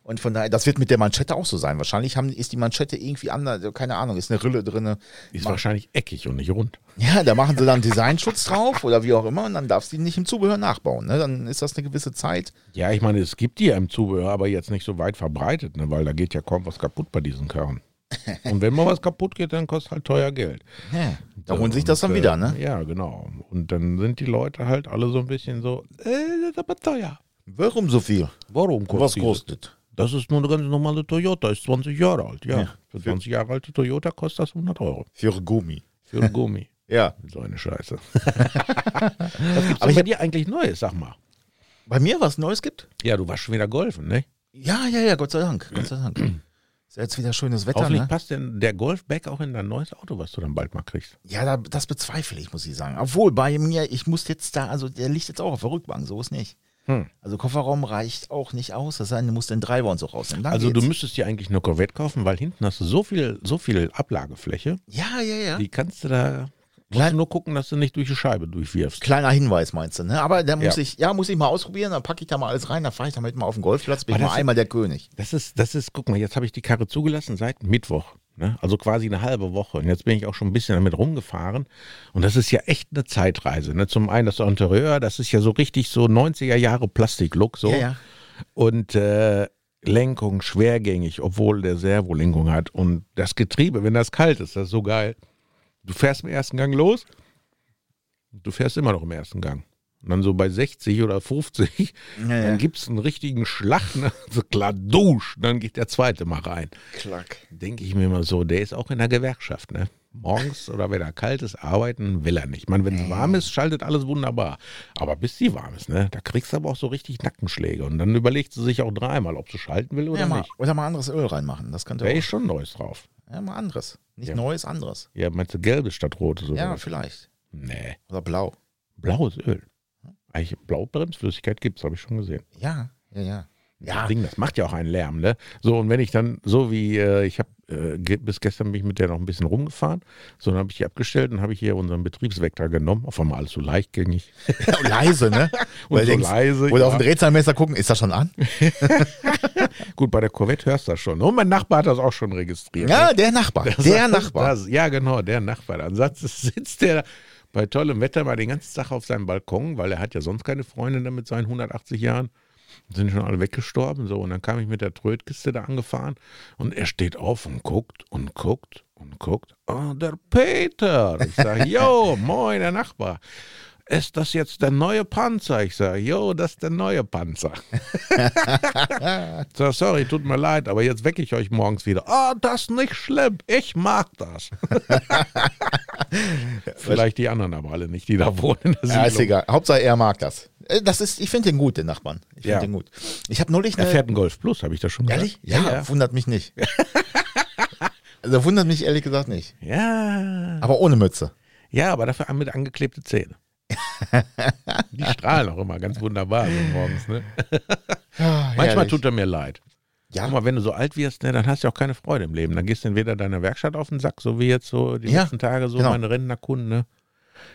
B: Und von daher, das wird mit der Manschette auch so sein. Wahrscheinlich haben, ist die Manschette irgendwie anders, keine Ahnung, ist eine Rille drin.
C: ist wahrscheinlich eckig und nicht rund.
B: Ja, da machen sie dann Designschutz drauf oder wie auch immer und dann darfst du die nicht im Zubehör nachbauen. Ne? Dann ist das eine gewisse Zeit.
C: Ja, ich meine, es gibt die ja im Zubehör, aber jetzt nicht so weit verbreitet, ne? weil da geht ja kaum was kaputt bei diesen Karren. Und wenn mal was kaputt geht, dann kostet halt teuer Geld.
B: Ja, da holen sich das dann wieder,
C: äh,
B: ne?
C: Ja, genau. Und dann sind die Leute halt alle so ein bisschen so, äh, das ist aber teuer.
B: Warum so viel?
C: Warum kostet
B: Was kostet?
C: Das ist nur eine ganz normale Toyota, ist 20 Jahre alt, ja.
B: Ja.
C: Für 20 Jahre alte Toyota kostet das 100 Euro.
B: Für Gummi.
C: Für Gummi.
B: Ja.
C: So eine Scheiße. was gibt's
B: Aber ich
C: bei dir eigentlich Neues, sag mal?
B: Bei mir was Neues gibt?
C: Ja, du warst schon wieder golfen, ne?
B: Ja, ja, ja, Gott sei Dank. Gott sei Dank. Ist jetzt wieder schönes Wetter,
C: Hoffentlich
B: ne?
C: passt denn der Golfback auch in dein neues Auto, was du dann bald mal kriegst.
B: Ja, da, das bezweifle ich, muss ich sagen. Obwohl, bei mir, ich muss jetzt da, also der liegt jetzt auch auf der Rückbank, so ist nicht.
C: Hm.
B: Also Kofferraum reicht auch nicht aus, das heißt, du musst den Treiber und so rausnehmen.
C: Also du
B: geht's.
C: müsstest dir eigentlich eine Corvette kaufen, weil hinten hast du so viel, so viel Ablagefläche,
B: Ja, ja, ja.
C: die kannst du da. Musst
B: Klein-
C: du nur gucken, dass du nicht durch die Scheibe durchwirfst.
B: Kleiner Hinweis meinst du, ne? Aber da muss
C: Ja.
B: ich, ja, muss ich mal ausprobieren, dann packe ich da mal alles rein, dann fahre ich damit mal auf den Golfplatz, bin ich mal einmal der König.
C: Das ist, das ist, guck mal, jetzt habe ich die Karre zugelassen seit Mittwoch. Ne? Also quasi eine halbe Woche. Und jetzt bin ich auch schon ein bisschen damit rumgefahren. Und das ist ja echt eine Zeitreise. Ne? Zum einen das Interieur, das ist ja so richtig so 90er Jahre Plastiklook. So.
B: Ja, ja.
C: Und äh, Lenkung schwergängig, obwohl der Servolenkung hat. Und das Getriebe, wenn das kalt ist, das ist so geil. Du fährst im ersten Gang los, du fährst immer noch im ersten Gang. Und dann so bei 60 oder 50,
B: Ja, ja.
C: dann gibt es einen richtigen Schlag, ne? so klar dusch, dann geht der zweite mal rein.
B: Klack.
C: Denke ich mir immer so, der ist auch in der Gewerkschaft, ne? Morgens oder wenn er kalt ist, arbeiten will er nicht. Ich meine, wenn es warm ist, schaltet alles wunderbar. Aber bis sie warm ist, ne? Da kriegst du aber auch so richtig Nackenschläge. Und dann überlegt sie sich auch dreimal, ob sie schalten will oder
B: Ja, mal,
C: nicht.
B: oder mal anderes Öl reinmachen. Das könnte
C: Da
B: auch.
C: ist schon Neues drauf.
B: Ja, mal anderes. Nicht
C: Ja.
B: neues, anderes.
C: Ja, meinst du gelbes statt rotes?
B: Ja, vielleicht.
C: Nee.
B: Oder blau.
C: Blaues Öl. Eigentlich Blaubremsflüssigkeit gibt es, habe ich schon gesehen.
B: Ja, ja, ja.
C: Das
B: Ja,
C: Ding, das macht ja auch einen Lärm, ne? So, und wenn ich dann, so wie, äh, ich habe äh, bis gestern bin ich mit der noch ein bisschen rumgefahren, so dann habe ich die abgestellt und habe ich hier unseren Betriebsvektor genommen, auf einmal alles so leichtgängig
B: und leise, ne?
C: und so
B: denkst,
C: leise.
B: Oder
C: ja.
B: auf den Drehzahlmesser gucken, ist das schon an?
C: Gut, bei der Corvette hörst du das schon. Und mein Nachbar hat das auch schon registriert.
B: Ja,
C: ne?
B: der Nachbar.
C: Das-
B: Der Nachbar.
C: Das, ja, genau, der Nachbar. Dann sitzt der bei tollem Wetter mal den ganzen Tag auf seinem Balkon, weil er hat ja sonst keine Freundin da mit seinen 180 Jahren. Sind schon alle weggestorben. So, und dann kam ich mit der Trödkiste da angefahren und er steht auf und guckt und guckt und guckt. Ah, der Peter. Ich sage, jo, moin, der Nachbar. Ist das jetzt der neue Panzer? Ich sage, jo, das ist der neue Panzer. so, sorry, tut mir leid, aber jetzt wecke ich euch morgens wieder. Ah, das ist nicht schlimm. Ich mag das. Vielleicht die anderen aber alle nicht, die da wohnen.
B: Ja, ist egal. Hauptsache er mag das. Äh, Das ist, ich finde den gut, den Nachbarn. Ich finde
C: Ja.
B: den gut. Ich habe neulich
C: Er
B: eine.
C: fährt einen Golf Plus, habe ich das schon
B: Ehrlich?
C: gesagt?
B: Ja, wundert mich nicht. also wundert mich ehrlich gesagt nicht.
C: Ja.
B: Aber ohne Mütze.
C: Ja, aber dafür mit angeklebte Zähne. Die strahlen auch immer ganz wunderbar so morgens. Ne? Manchmal
B: herrlich.
C: tut er mir leid.
B: Ja,
C: Guck mal, wenn du so alt wirst, ne, dann hast du auch keine Freude im Leben. Dann gehst du entweder deiner Werkstatt auf den Sack, so wie jetzt so die
B: Ja,
C: letzten Tage so
B: genau.
C: meine Rentnerkunden. Ne?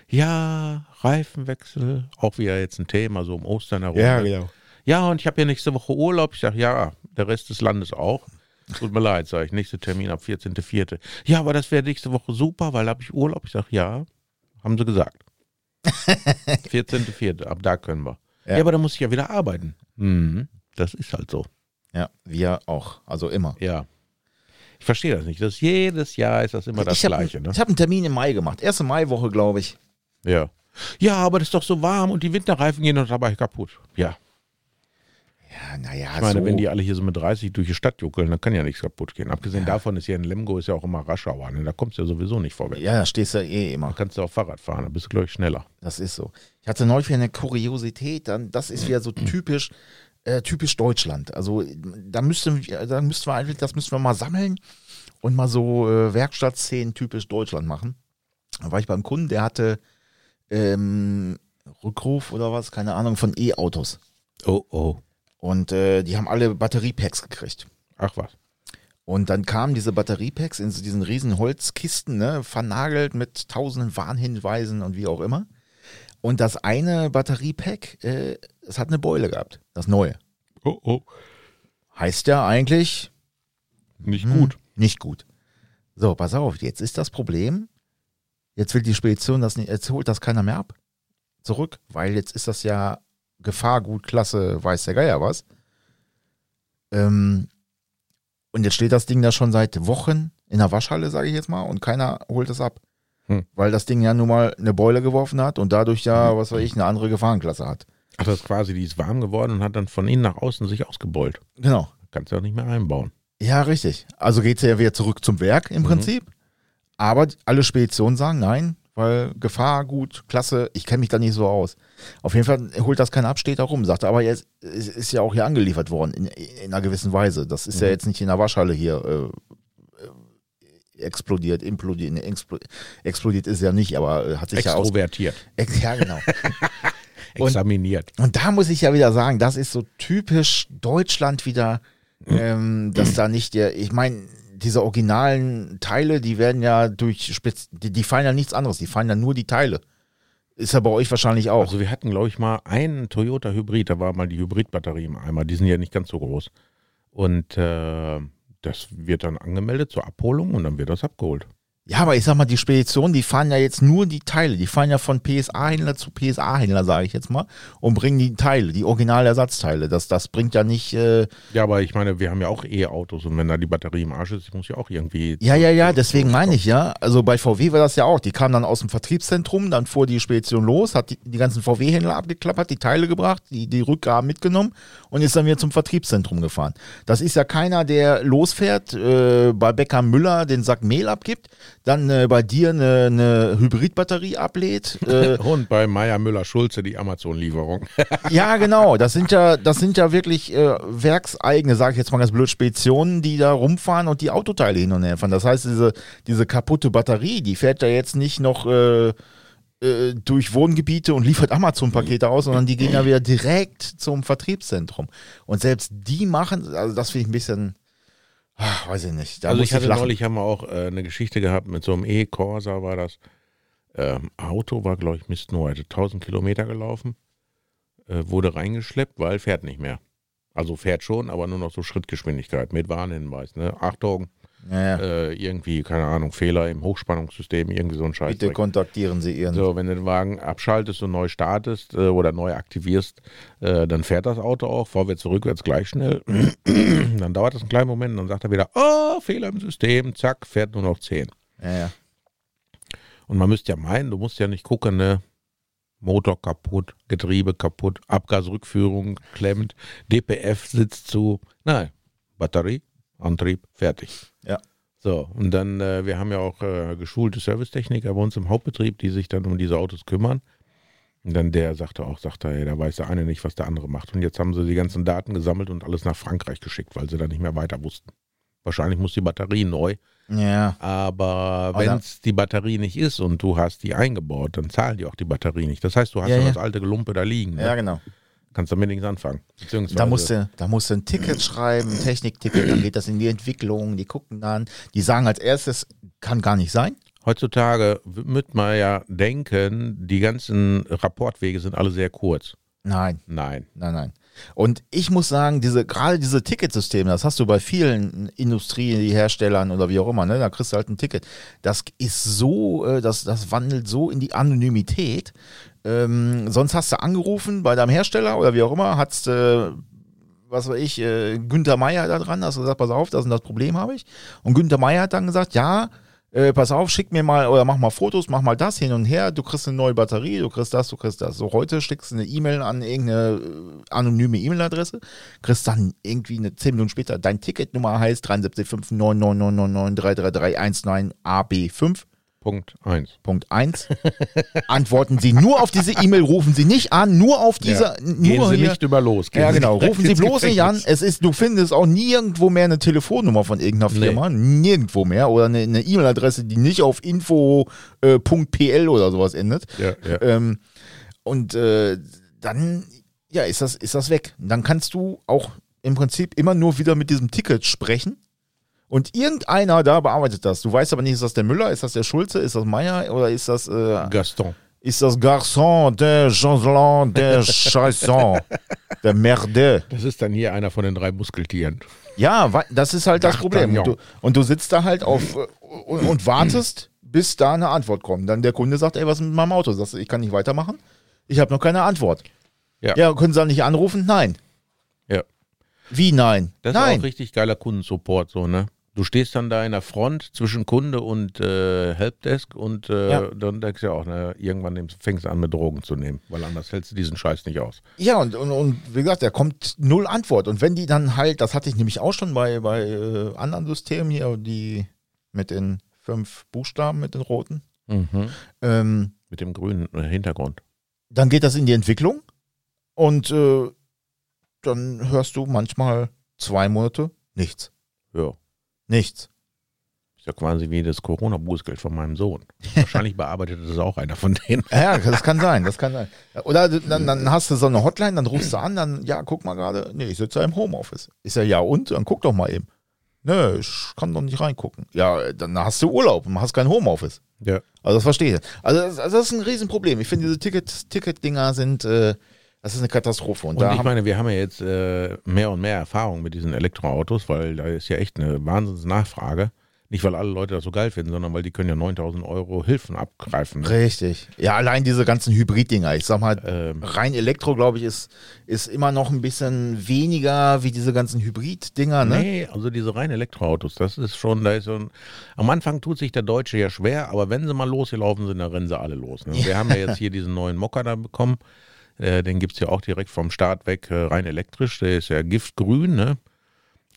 C: Ja, Reifenwechsel, auch wieder jetzt ein Thema, so um Ostern herum.
B: ja,
C: ne?
B: genau.
C: Ja, und ich habe ja nächste Woche Urlaub. Ich sage, ja, der Rest des Landes auch. Tut mir leid, sage ich. Nächster Termin ab 14.04. Ja, aber das wäre nächste Woche super, weil da habe ich Urlaub. Ich sage, ja, haben sie gesagt. 14.04. Ab da können wir. Ja.
B: Ja.
C: aber da muss ich ja wieder arbeiten. Mhm, das ist halt so.
B: Ja, wir auch. Also immer.
C: Ja. Ich verstehe das nicht. Das jedes Jahr ist das immer das
B: ich habe
C: Gleiche. Ne?
B: hab einen Termin im Mai gemacht. Erste Maiwoche, glaube ich.
C: Ja. Ja, aber das ist doch so warm und die Winterreifen gehen doch dabei kaputt. Ja.
B: Ja, naja,
C: Ich meine,
B: so.
C: wenn die alle hier so mit 30 durch die Stadt juckeln, dann kann ja nichts kaputt gehen. Abgesehen davon ist hier in Lemgo ist ja auch immer Raschauer. Ne? Da kommst du ja sowieso nicht vorwärts.
B: ja, da stehst du eh immer.
C: Da kannst du auch Fahrrad fahren, da bist du, glaube ich, schneller.
B: Das ist so. Ich hatte neulich wieder eine Kuriosität, dann, das ist wieder so typisch, äh, typisch Deutschland. Also da müssten wir, da müssten wir eigentlich, das müssten wir mal sammeln und mal so äh, Werkstattszenen typisch Deutschland machen. Da war ich beim Kunden, der hatte ähm, Rückruf oder was, keine Ahnung, von E-Autos.
C: Oh, oh.
B: Und äh, die haben alle Batteriepacks gekriegt.
C: Ach was.
B: Und dann kamen diese Batteriepacks in so diesen riesen Holzkisten, ne, vernagelt mit tausenden Warnhinweisen und wie auch immer. Und das eine Batteriepack, äh, es hat eine Beule gehabt, das neue.
C: Oh, oh.
B: Heißt ja eigentlich
C: Nicht
B: hm,
C: gut.
B: Nicht gut. So, pass auf, jetzt ist das Problem, jetzt will die Spedition das nicht, jetzt holt das keiner mehr ab. Zurück, weil jetzt ist das ja Gefahrgut, Klasse, weiß der Geier was. Ähm, und jetzt steht das Ding da schon seit Wochen in der Waschhalle, sage ich jetzt mal, und keiner holt es ab.
C: Hm.
B: Weil das Ding ja nun mal eine Beule geworfen hat und dadurch ja, was weiß ich, eine andere Gefahrenklasse hat.
C: Ach, das ist quasi, die ist warm geworden und hat dann von innen nach außen sich ausgebeult.
B: Genau.
C: Kannst du auch nicht mehr einbauen.
B: Ja, richtig. Also geht es ja wieder zurück zum Werk im
C: Mhm.
B: Prinzip. Aber alle Speditionen sagen nein, weil Gefahr, gut, klasse, ich kenne mich da nicht so aus. Auf jeden Fall holt das keiner ab, steht da rum, sagt er, aber jetzt ist ja auch hier angeliefert worden in, in einer gewissen Weise. Das ist ja
C: Mhm.
B: jetzt nicht in der Waschhalle hier äh, äh, explodiert, implodiert, explo explodiert ist ja nicht, aber äh, hat sich ja.
C: Extrovertiert.
B: Ex ja, genau. Und-
C: Examiniert.
B: Und da muss ich ja wieder sagen, das ist so typisch Deutschland wieder, ähm, dass da nicht der, ich meine, diese originalen Teile, die werden ja durch, Spez die, die fallen ja nichts anderes, die fallen ja nur die Teile. Ist ja bei euch wahrscheinlich auch.
C: Also wir hatten, glaube ich, mal einen Toyota Hybrid, da war mal die Hybridbatterie im Eimer, die sind ja nicht ganz so groß. Und äh, das wird dann angemeldet zur Abholung und dann wird das abgeholt.
B: Ja, aber ich sag mal, die Speditionen, die fahren ja jetzt nur die Teile. Die fahren ja von PSA-Händler zu PSA-Händler, sage ich jetzt mal, und bringen die Teile, die Originalersatzteile. Das, das bringt ja nicht. Äh,
C: Ja, aber ich meine, wir haben ja auch E-Autos und wenn da die Batterie im Arsch ist, ich muss ja auch irgendwie.
B: ja, ja, ja, deswegen meine ich ja. Also bei VW war das ja auch. Die kamen dann aus dem Vertriebszentrum, dann fuhr die Spedition los, hat die, die ganzen VW-Händler abgeklappert, die Teile gebracht, die, die Rückgaben mitgenommen und ist dann wieder zum Vertriebszentrum gefahren. Das ist ja keiner, der losfährt, äh, bei Becker Müller den Sack Mehl abgibt, dann äh, bei dir eine, eine Hybridbatterie ablädt. Äh,
C: Und bei Meier Müller Schulze die Amazon-Lieferung.
B: ja, genau. Das sind ja, das sind ja wirklich äh, werkseigene, sage ich jetzt mal ganz blöd, Speditionen, die da rumfahren und die Autoteile hin und her fahren. Das heißt, diese, diese kaputte Batterie, die fährt ja jetzt nicht noch äh, äh, durch Wohngebiete und liefert Amazon-Pakete aus, sondern die gehen ja wieder direkt zum Vertriebszentrum. Und selbst die machen, also das finde ich ein bisschen, ach, weiß ich nicht. Da
C: also ich hatte
B: lachen.
C: neulich haben wir auch äh, eine Geschichte gehabt mit so einem E-Corsa war das. Ähm, Auto war, glaube ich, Mist nur heute 1000 Kilometer gelaufen, äh, wurde reingeschleppt, weil fährt nicht mehr. Also fährt schon, aber nur noch so Schrittgeschwindigkeit mit Warnhinweis. Ne? Achtung,
B: Ja, ja.
C: äh, irgendwie, keine Ahnung, Fehler im Hochspannungssystem, irgendwie so ein Scheiß.
B: Bitte kontaktieren Sie Ihren.
C: So, wenn du den Wagen abschaltest und neu startest äh, oder neu aktivierst, äh, dann fährt das Auto auch vorwärts, rückwärts gleich schnell. dann dauert das einen kleinen Moment und dann sagt er wieder, oh, Fehler im System, zack, fährt nur noch 10.
B: Ja, ja.
C: Und man müsste ja meinen, du musst ja nicht gucken, ne? Motor kaputt, Getriebe kaputt, Abgasrückführung klemmt, DPF sitzt zu. Nein, Batterie, Antrieb, fertig.
B: Ja.
C: So, und dann, äh, wir haben ja auch äh, geschulte Servicetechniker bei uns im Hauptbetrieb, die sich dann um diese Autos kümmern. Und dann der sagte auch, sagte, ey, da weiß der eine nicht, was der andere macht. Und jetzt haben sie die ganzen Daten gesammelt und alles nach Frankreich geschickt, weil sie da nicht mehr weiter wussten. Wahrscheinlich muss die Batterie neu,
B: Ja.
C: aber wenn es die Batterie nicht ist und du hast die eingebaut, dann zahlen die auch die Batterie nicht. Das heißt, du hast
B: Ja,
C: ja,
B: ja.
C: das alte Gelumpe da liegen. Ne?
B: ja, genau.
C: Kannst damit nichts anfangen.
B: Da musst, du, da musst du ein Ticket schreiben, ein Technikticket, dann geht das in die Entwicklung, die gucken dann, die sagen als erstes, kann gar nicht sein.
C: heutzutage wird man ja denken, die ganzen Rapportwege sind alle sehr kurz.
B: Nein,
C: Nein.
B: nein, nein. Und ich muss sagen, diese, gerade diese Ticketsysteme, das hast du bei vielen Industrieherstellern oder wie auch immer, ne? Da kriegst du halt ein Ticket. Das ist so, äh, das, das wandelt so in die Anonymität. Ähm, sonst hast du angerufen bei deinem Hersteller oder wie auch immer, hast äh, was weiß ich, äh, Günther Meier da dran, hast du gesagt, pass auf, das und das Problem habe ich. Und Günther Meier hat dann gesagt, ja, äh, pass auf, schick mir mal oder mach mal Fotos, mach mal das hin und her, du kriegst eine neue Batterie, du kriegst das, du kriegst das. So heute schickst du eine E-Mail an irgendeine äh, anonyme E-Mail-Adresse, kriegst dann irgendwie eine 10 Minuten später, dein Ticketnummer heißt 735999993319AB5.
C: Punkt 1.
B: Punkt 1. Antworten Sie nur auf diese E-Mail, rufen Sie nicht an, nur auf diese,
C: Gehen
B: nur
C: Sie
B: hier.
C: nicht über los. Gehen
B: Ja, genau. Rufen Sie bloß nicht an. Es ist, du findest auch nirgendwo mehr eine Telefonnummer von irgendeiner
C: Nee.
B: Firma. Nirgendwo mehr. Oder eine E-Mail-Adresse, die nicht auf info.pl oder sowas endet.
C: Ja, ja.
B: Ähm, und äh, dann, ja, ist das, ist das weg. Dann kannst du auch im Prinzip immer nur wieder mit diesem Ticket sprechen. Und irgendeiner da bearbeitet das. Du weißt aber nicht, ist das der Müller, ist das der Schulze, ist das Meier oder ist das, äh,
C: Gaston.
B: ist das Garçon, der Jocelyn, der Chaisson, der Merde.
C: Das ist dann hier einer von den drei Muskeltieren.
B: Ja, das ist halt das Problem. Und du, und du sitzt da halt auf äh, und, und wartest, bis da eine Antwort kommt. Dann der Kunde sagt, ey, was ist mit meinem Auto? Sagst du, ich kann nicht weitermachen? Ich habe noch keine Antwort.
C: Ja.
B: Ja, können Sie dann nicht anrufen? Nein.
C: Ja.
B: Wie nein?
C: Das ist
B: nein.
C: auch richtig geiler Kundensupport, so, ne? Du stehst dann da in der Front zwischen Kunde und äh, Helpdesk und äh,
B: Ja.
C: dann denkst du ja auch, ne, irgendwann fängst du an mit Drogen zu nehmen, weil anders hältst du diesen Scheiß nicht aus.
B: Ja, und, und, und wie gesagt, da kommt null Antwort. Und wenn die dann halt, das hatte ich nämlich auch schon bei, bei äh, anderen Systemen hier, die mit den fünf Buchstaben, mit den roten, ähm,
C: Mit dem grünen äh, Hintergrund.
B: dann geht das in die Entwicklung und äh, dann hörst du manchmal zwei Monate nichts.
C: Ja.
B: Nichts.
C: Ist ja quasi wie das Corona-Bußgeld von meinem Sohn. Wahrscheinlich bearbeitet das auch einer von denen.
B: Ja, das kann sein, das kann sein. Oder dann, dann hast du so eine Hotline, dann rufst du an, dann, ja, guck mal gerade, nee, ich sitze ja im Homeoffice. Ist ja, ja und? Dann guck doch mal eben. Nö, ich kann doch nicht reingucken. Ja, dann hast du Urlaub und hast kein Homeoffice.
C: Ja.
B: Also das verstehe ich. Also das, also das ist ein Riesenproblem. Ich finde, diese Ticket- Ticket-Dinger sind, äh, das ist eine Katastrophe. Und,
C: Und
B: da
C: ich meine, wir haben ja jetzt äh, mehr und mehr Erfahrung mit diesen Elektroautos, weil da ist ja echt eine Wahnsinnsnachfrage. Nicht, weil alle Leute das so geil finden, sondern weil die können ja 9000 Euro Hilfen abgreifen.
B: Richtig. Ja, allein diese ganzen Hybrid-Dinger. Ich sag mal,
C: Ähm.
B: rein Elektro, glaube ich, ist, ist immer noch ein bisschen weniger wie diese ganzen Hybrid-Dinger, ne?
C: Nee, also diese reinen Elektroautos, das ist schon, da ist so ein, am Anfang tut sich der Deutsche ja schwer, aber wenn sie mal losgelaufen sind, dann rennen sie alle los. Ne? Wir haben ja jetzt hier diesen neuen Mokka da bekommen, äh, den gibt es ja auch direkt vom Start weg äh, rein elektrisch, der ist ja giftgrün, ne?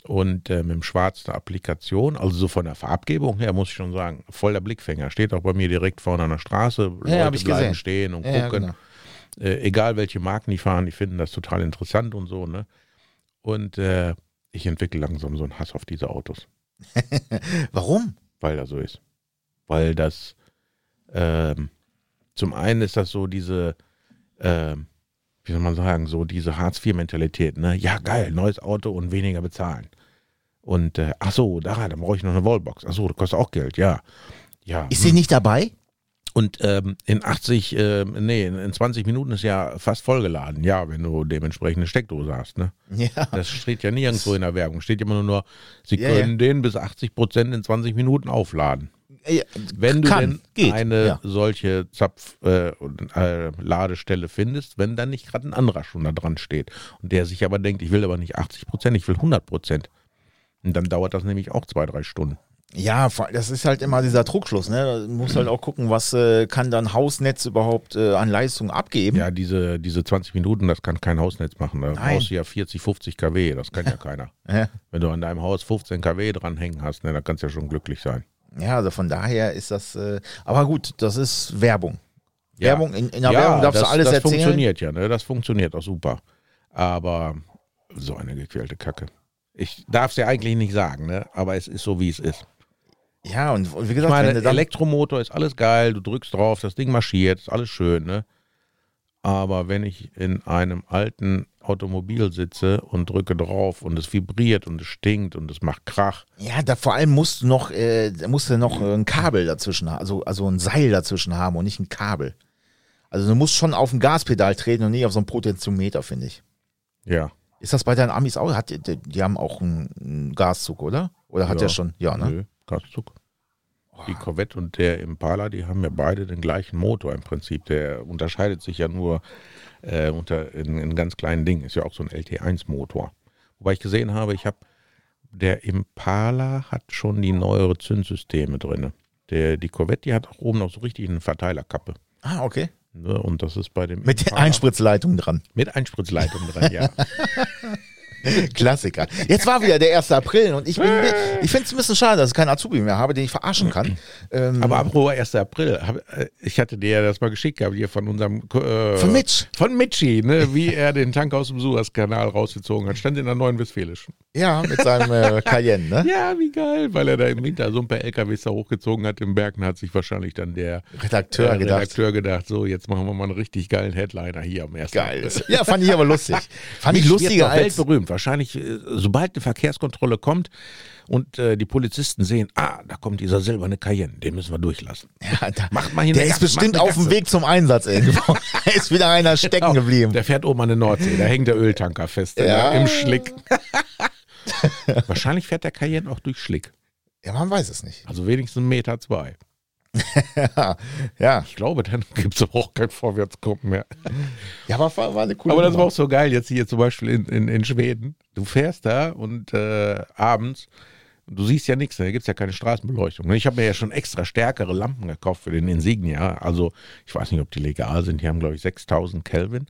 C: Und äh, mit dem schwarzen Applikation, also so von der Farbgebung her, muss ich schon sagen, voll der Blickfänger. Steht auch bei mir direkt vorne an der Straße. Leute
B: hab ich
C: bleiben
B: gesehen.
C: stehen und
B: Ja, ja,
C: gucken.
B: genau.
C: äh, egal welche Marken die fahren, die finden das total interessant und so, ne? Und ich entwickle langsam so einen Hass auf diese Autos,
B: Warum?
C: weil das so ist. Weil das ähm, zum einen ist das so diese, ähm, wie soll man sagen, so diese Hartz-IV-Mentalität, ne? Ja, geil, neues Auto und weniger bezahlen. Und äh, ach so, da, dann brauche ich noch eine Wallbox. Ach so, das kostet auch Geld, ja. Ja.
B: Ist sie nicht dabei?
C: Und ähm, in 80, äh, nee, in in 20 Minuten ist ja fast vollgeladen. Ja, wenn du dementsprechend eine Steckdose hast. Ne?
B: Ja.
C: Das steht ja nirgendwo in der Werbung. Steht immer nur, Sie
B: Ja,
C: können den bis 80 Prozent in 20 Minuten aufladen. Wenn du
B: Kann,
C: denn
B: geht,
C: eine
B: ja.
C: solche Zapf äh, äh, Ladestelle findest, wenn dann nicht gerade ein anderer schon da dran steht und der sich aber denkt, ich will aber nicht 80 Prozent, ich will 100 Prozent. Und dann dauert das nämlich auch zwei, drei Stunden.
B: Ja, das ist halt immer dieser Druckschluss, ne? Du musst halt auch gucken, was äh, kann dann Hausnetz überhaupt äh, an Leistung abgeben.
C: Ja, diese, diese 20 Minuten, das kann kein Hausnetz machen. Da
B: Nein.
C: brauchst du ja 40, 50 kW, das kann ja keiner. Wenn du an deinem Haus 15 kW dranhängen hast, ne, dann kannst du ja schon glücklich sein.
B: Ja, also von daher ist das, äh, aber gut, das ist Werbung.
C: Ja.
B: Werbung, in, in der Werbung darfst
C: das,
B: du alles
C: das
B: erzählen.
C: funktioniert ja, ne? das funktioniert auch super. Aber so eine gequälte Kacke. Ich darf es ja eigentlich nicht sagen, ne? aber es ist so, wie es ist.
B: Ja, und, wie
C: Ich
B: gesagt,
C: meine,
B: dann,
C: Elektromotor ist alles geil, du drückst drauf, das Ding marschiert, ist alles schön, ne? Aber wenn ich in einem alten Automobil sitze und drücke drauf und es vibriert und es stinkt und es macht Krach,
B: ja, da vor allem musst du noch, äh, musst du noch äh, ein Kabel dazwischen haben, also, also ein Seil dazwischen haben und nicht ein Kabel. Also du musst schon auf ein Gaspedal treten und nicht auf so einen Potentiometer, finde ich.
C: ja.
B: Ist das bei deinen Amis auch? Hat, die, die haben auch einen, einen Gaszug, oder? Oder hat
C: Ja.
B: der schon? Ja, ne?
C: Nö, Gaszug. Die Corvette und der Impala, die haben ja beide den gleichen Motor im Prinzip. Der unterscheidet sich ja nur äh, unter in, in ganz kleinen Dingen. Ist ja auch so ein LT1-Motor. Wobei ich gesehen habe, ich habe der Impala hat schon die neuere Zündsysteme drin. Der, die Corvette, die hat auch oben noch so richtig eine Verteilerkappe.
B: Ah, okay.
C: Ne? Und das ist bei dem
B: Mit der
C: Impala-
B: Einspritzleitung dran.
C: mit Einspritzleitung drin, ja.
B: Klassiker. Jetzt war wieder der 1. April und ich, bin, ich finde es ein bisschen schade, dass ich keinen Azubi mehr habe, den ich verarschen kann. Ähm,
C: Aber apropos 1. April, hab, äh, ich hatte dir ja das mal geschickt gehabt, hier von unserem äh,
B: Von Mitch.
C: Von Mitchi, ne, wie er den Tank aus dem Suezkanal rausgezogen hat. Stand in der Neuen Westfälischen.
B: ja, mit seinem äh, Cayenne, ne?
C: Ja, wie geil, weil er da im Winter so ein paar LKWs da hochgezogen hat im Bergen, hat sich wahrscheinlich dann der
B: Redakteur
C: äh,
B: gedacht.
C: Redakteur gedacht, so, jetzt machen wir mal einen richtig geilen Headliner hier am 1.
B: Geil.
C: April.
B: Ja, fand ich aber lustig. Fand ich lustiger als.
C: weltberühmt. Wahrscheinlich, äh, sobald eine Verkehrskontrolle kommt und äh, die Polizisten sehen, ah, da kommt dieser silberne Cayenne, den müssen wir durchlassen.
B: Ja, da,
C: Macht mal hin
B: der ist
C: Gasse,
B: bestimmt auf dem. Weg zum Einsatz irgendwo. da ist wieder einer stecken
C: Genau.
B: geblieben.
C: Der fährt oben an der Nordsee, da hängt der Öltanker fest
B: Ja.
C: im Schlick. Wahrscheinlich fährt der Cayenne auch durch Schlick.
B: Ja, man weiß es nicht.
C: Also wenigstens einen Meter zwei.
B: Ja.
C: Ich glaube, dann gibt es auch kein Vorwärtskommen mehr.
B: ja aber war, war eine coole
C: Aber das war auch so geil jetzt hier zum Beispiel in, in, in Schweden. Du fährst da und äh, abends, du siehst ja nichts, da gibt es ja keine Straßenbeleuchtung. Ich habe mir ja schon extra stärkere Lampen gekauft für den Insignia. Also ich weiß nicht, ob die legal sind. Die haben, glaube ich, 6000 Kelvin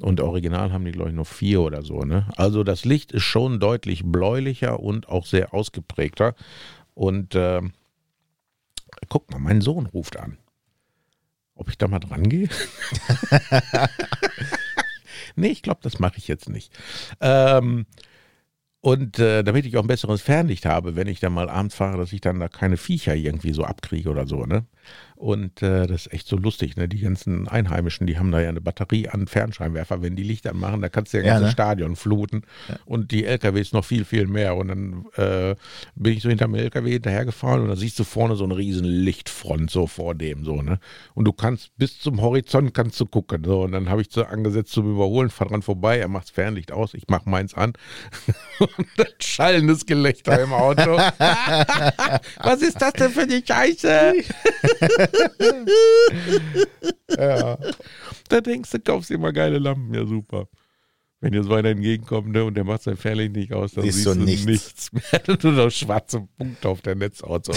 C: und original haben die, glaube ich, nur vier oder so. Ne? Also das Licht ist schon deutlich bläulicher und auch sehr ausgeprägter. Und ähm, guck mal, mein Sohn ruft an. Ob ich da mal dran gehe? nee, ich glaube, das mache ich jetzt nicht. Ähm, und äh, damit ich auch ein besseres Fernlicht habe, wenn ich dann mal abends fahre, dass ich dann da keine Viecher irgendwie so abkriege oder so, ne? Und äh, das ist echt so lustig, ne? Die ganzen Einheimischen, die haben da ja eine Batterie an Fernscheinwerfer. Wenn die Licht anmachen, da kannst du ja
B: Ja,
C: ganze
B: ne?
C: Stadion fluten. Und die LKWs noch viel, viel mehr. Und dann äh, bin ich so hinterm LKW hinterhergefahren und da siehst du vorne so eine riesen Lichtfront so vor dem, so, ne? Und du kannst bis zum Horizont kannst du gucken. So, und dann habe ich so angesetzt zum Überholen, fahr dran vorbei, er macht das Fernlicht aus, ich mach meins an. Schallendes Gelächter im Auto. Was ist das denn für eine Scheiße? ja. Da denkst du, kaufst dir mal geile Lampen, ja super. Wenn dir so einer entgegenkommt ne, und der macht sein Fernlicht nicht aus, dann
B: Siehst
C: siehst,
B: du
C: du
B: nichts.
C: nichts, mehr. Nur noch schwarze Punkte auf der Netzhaut. So.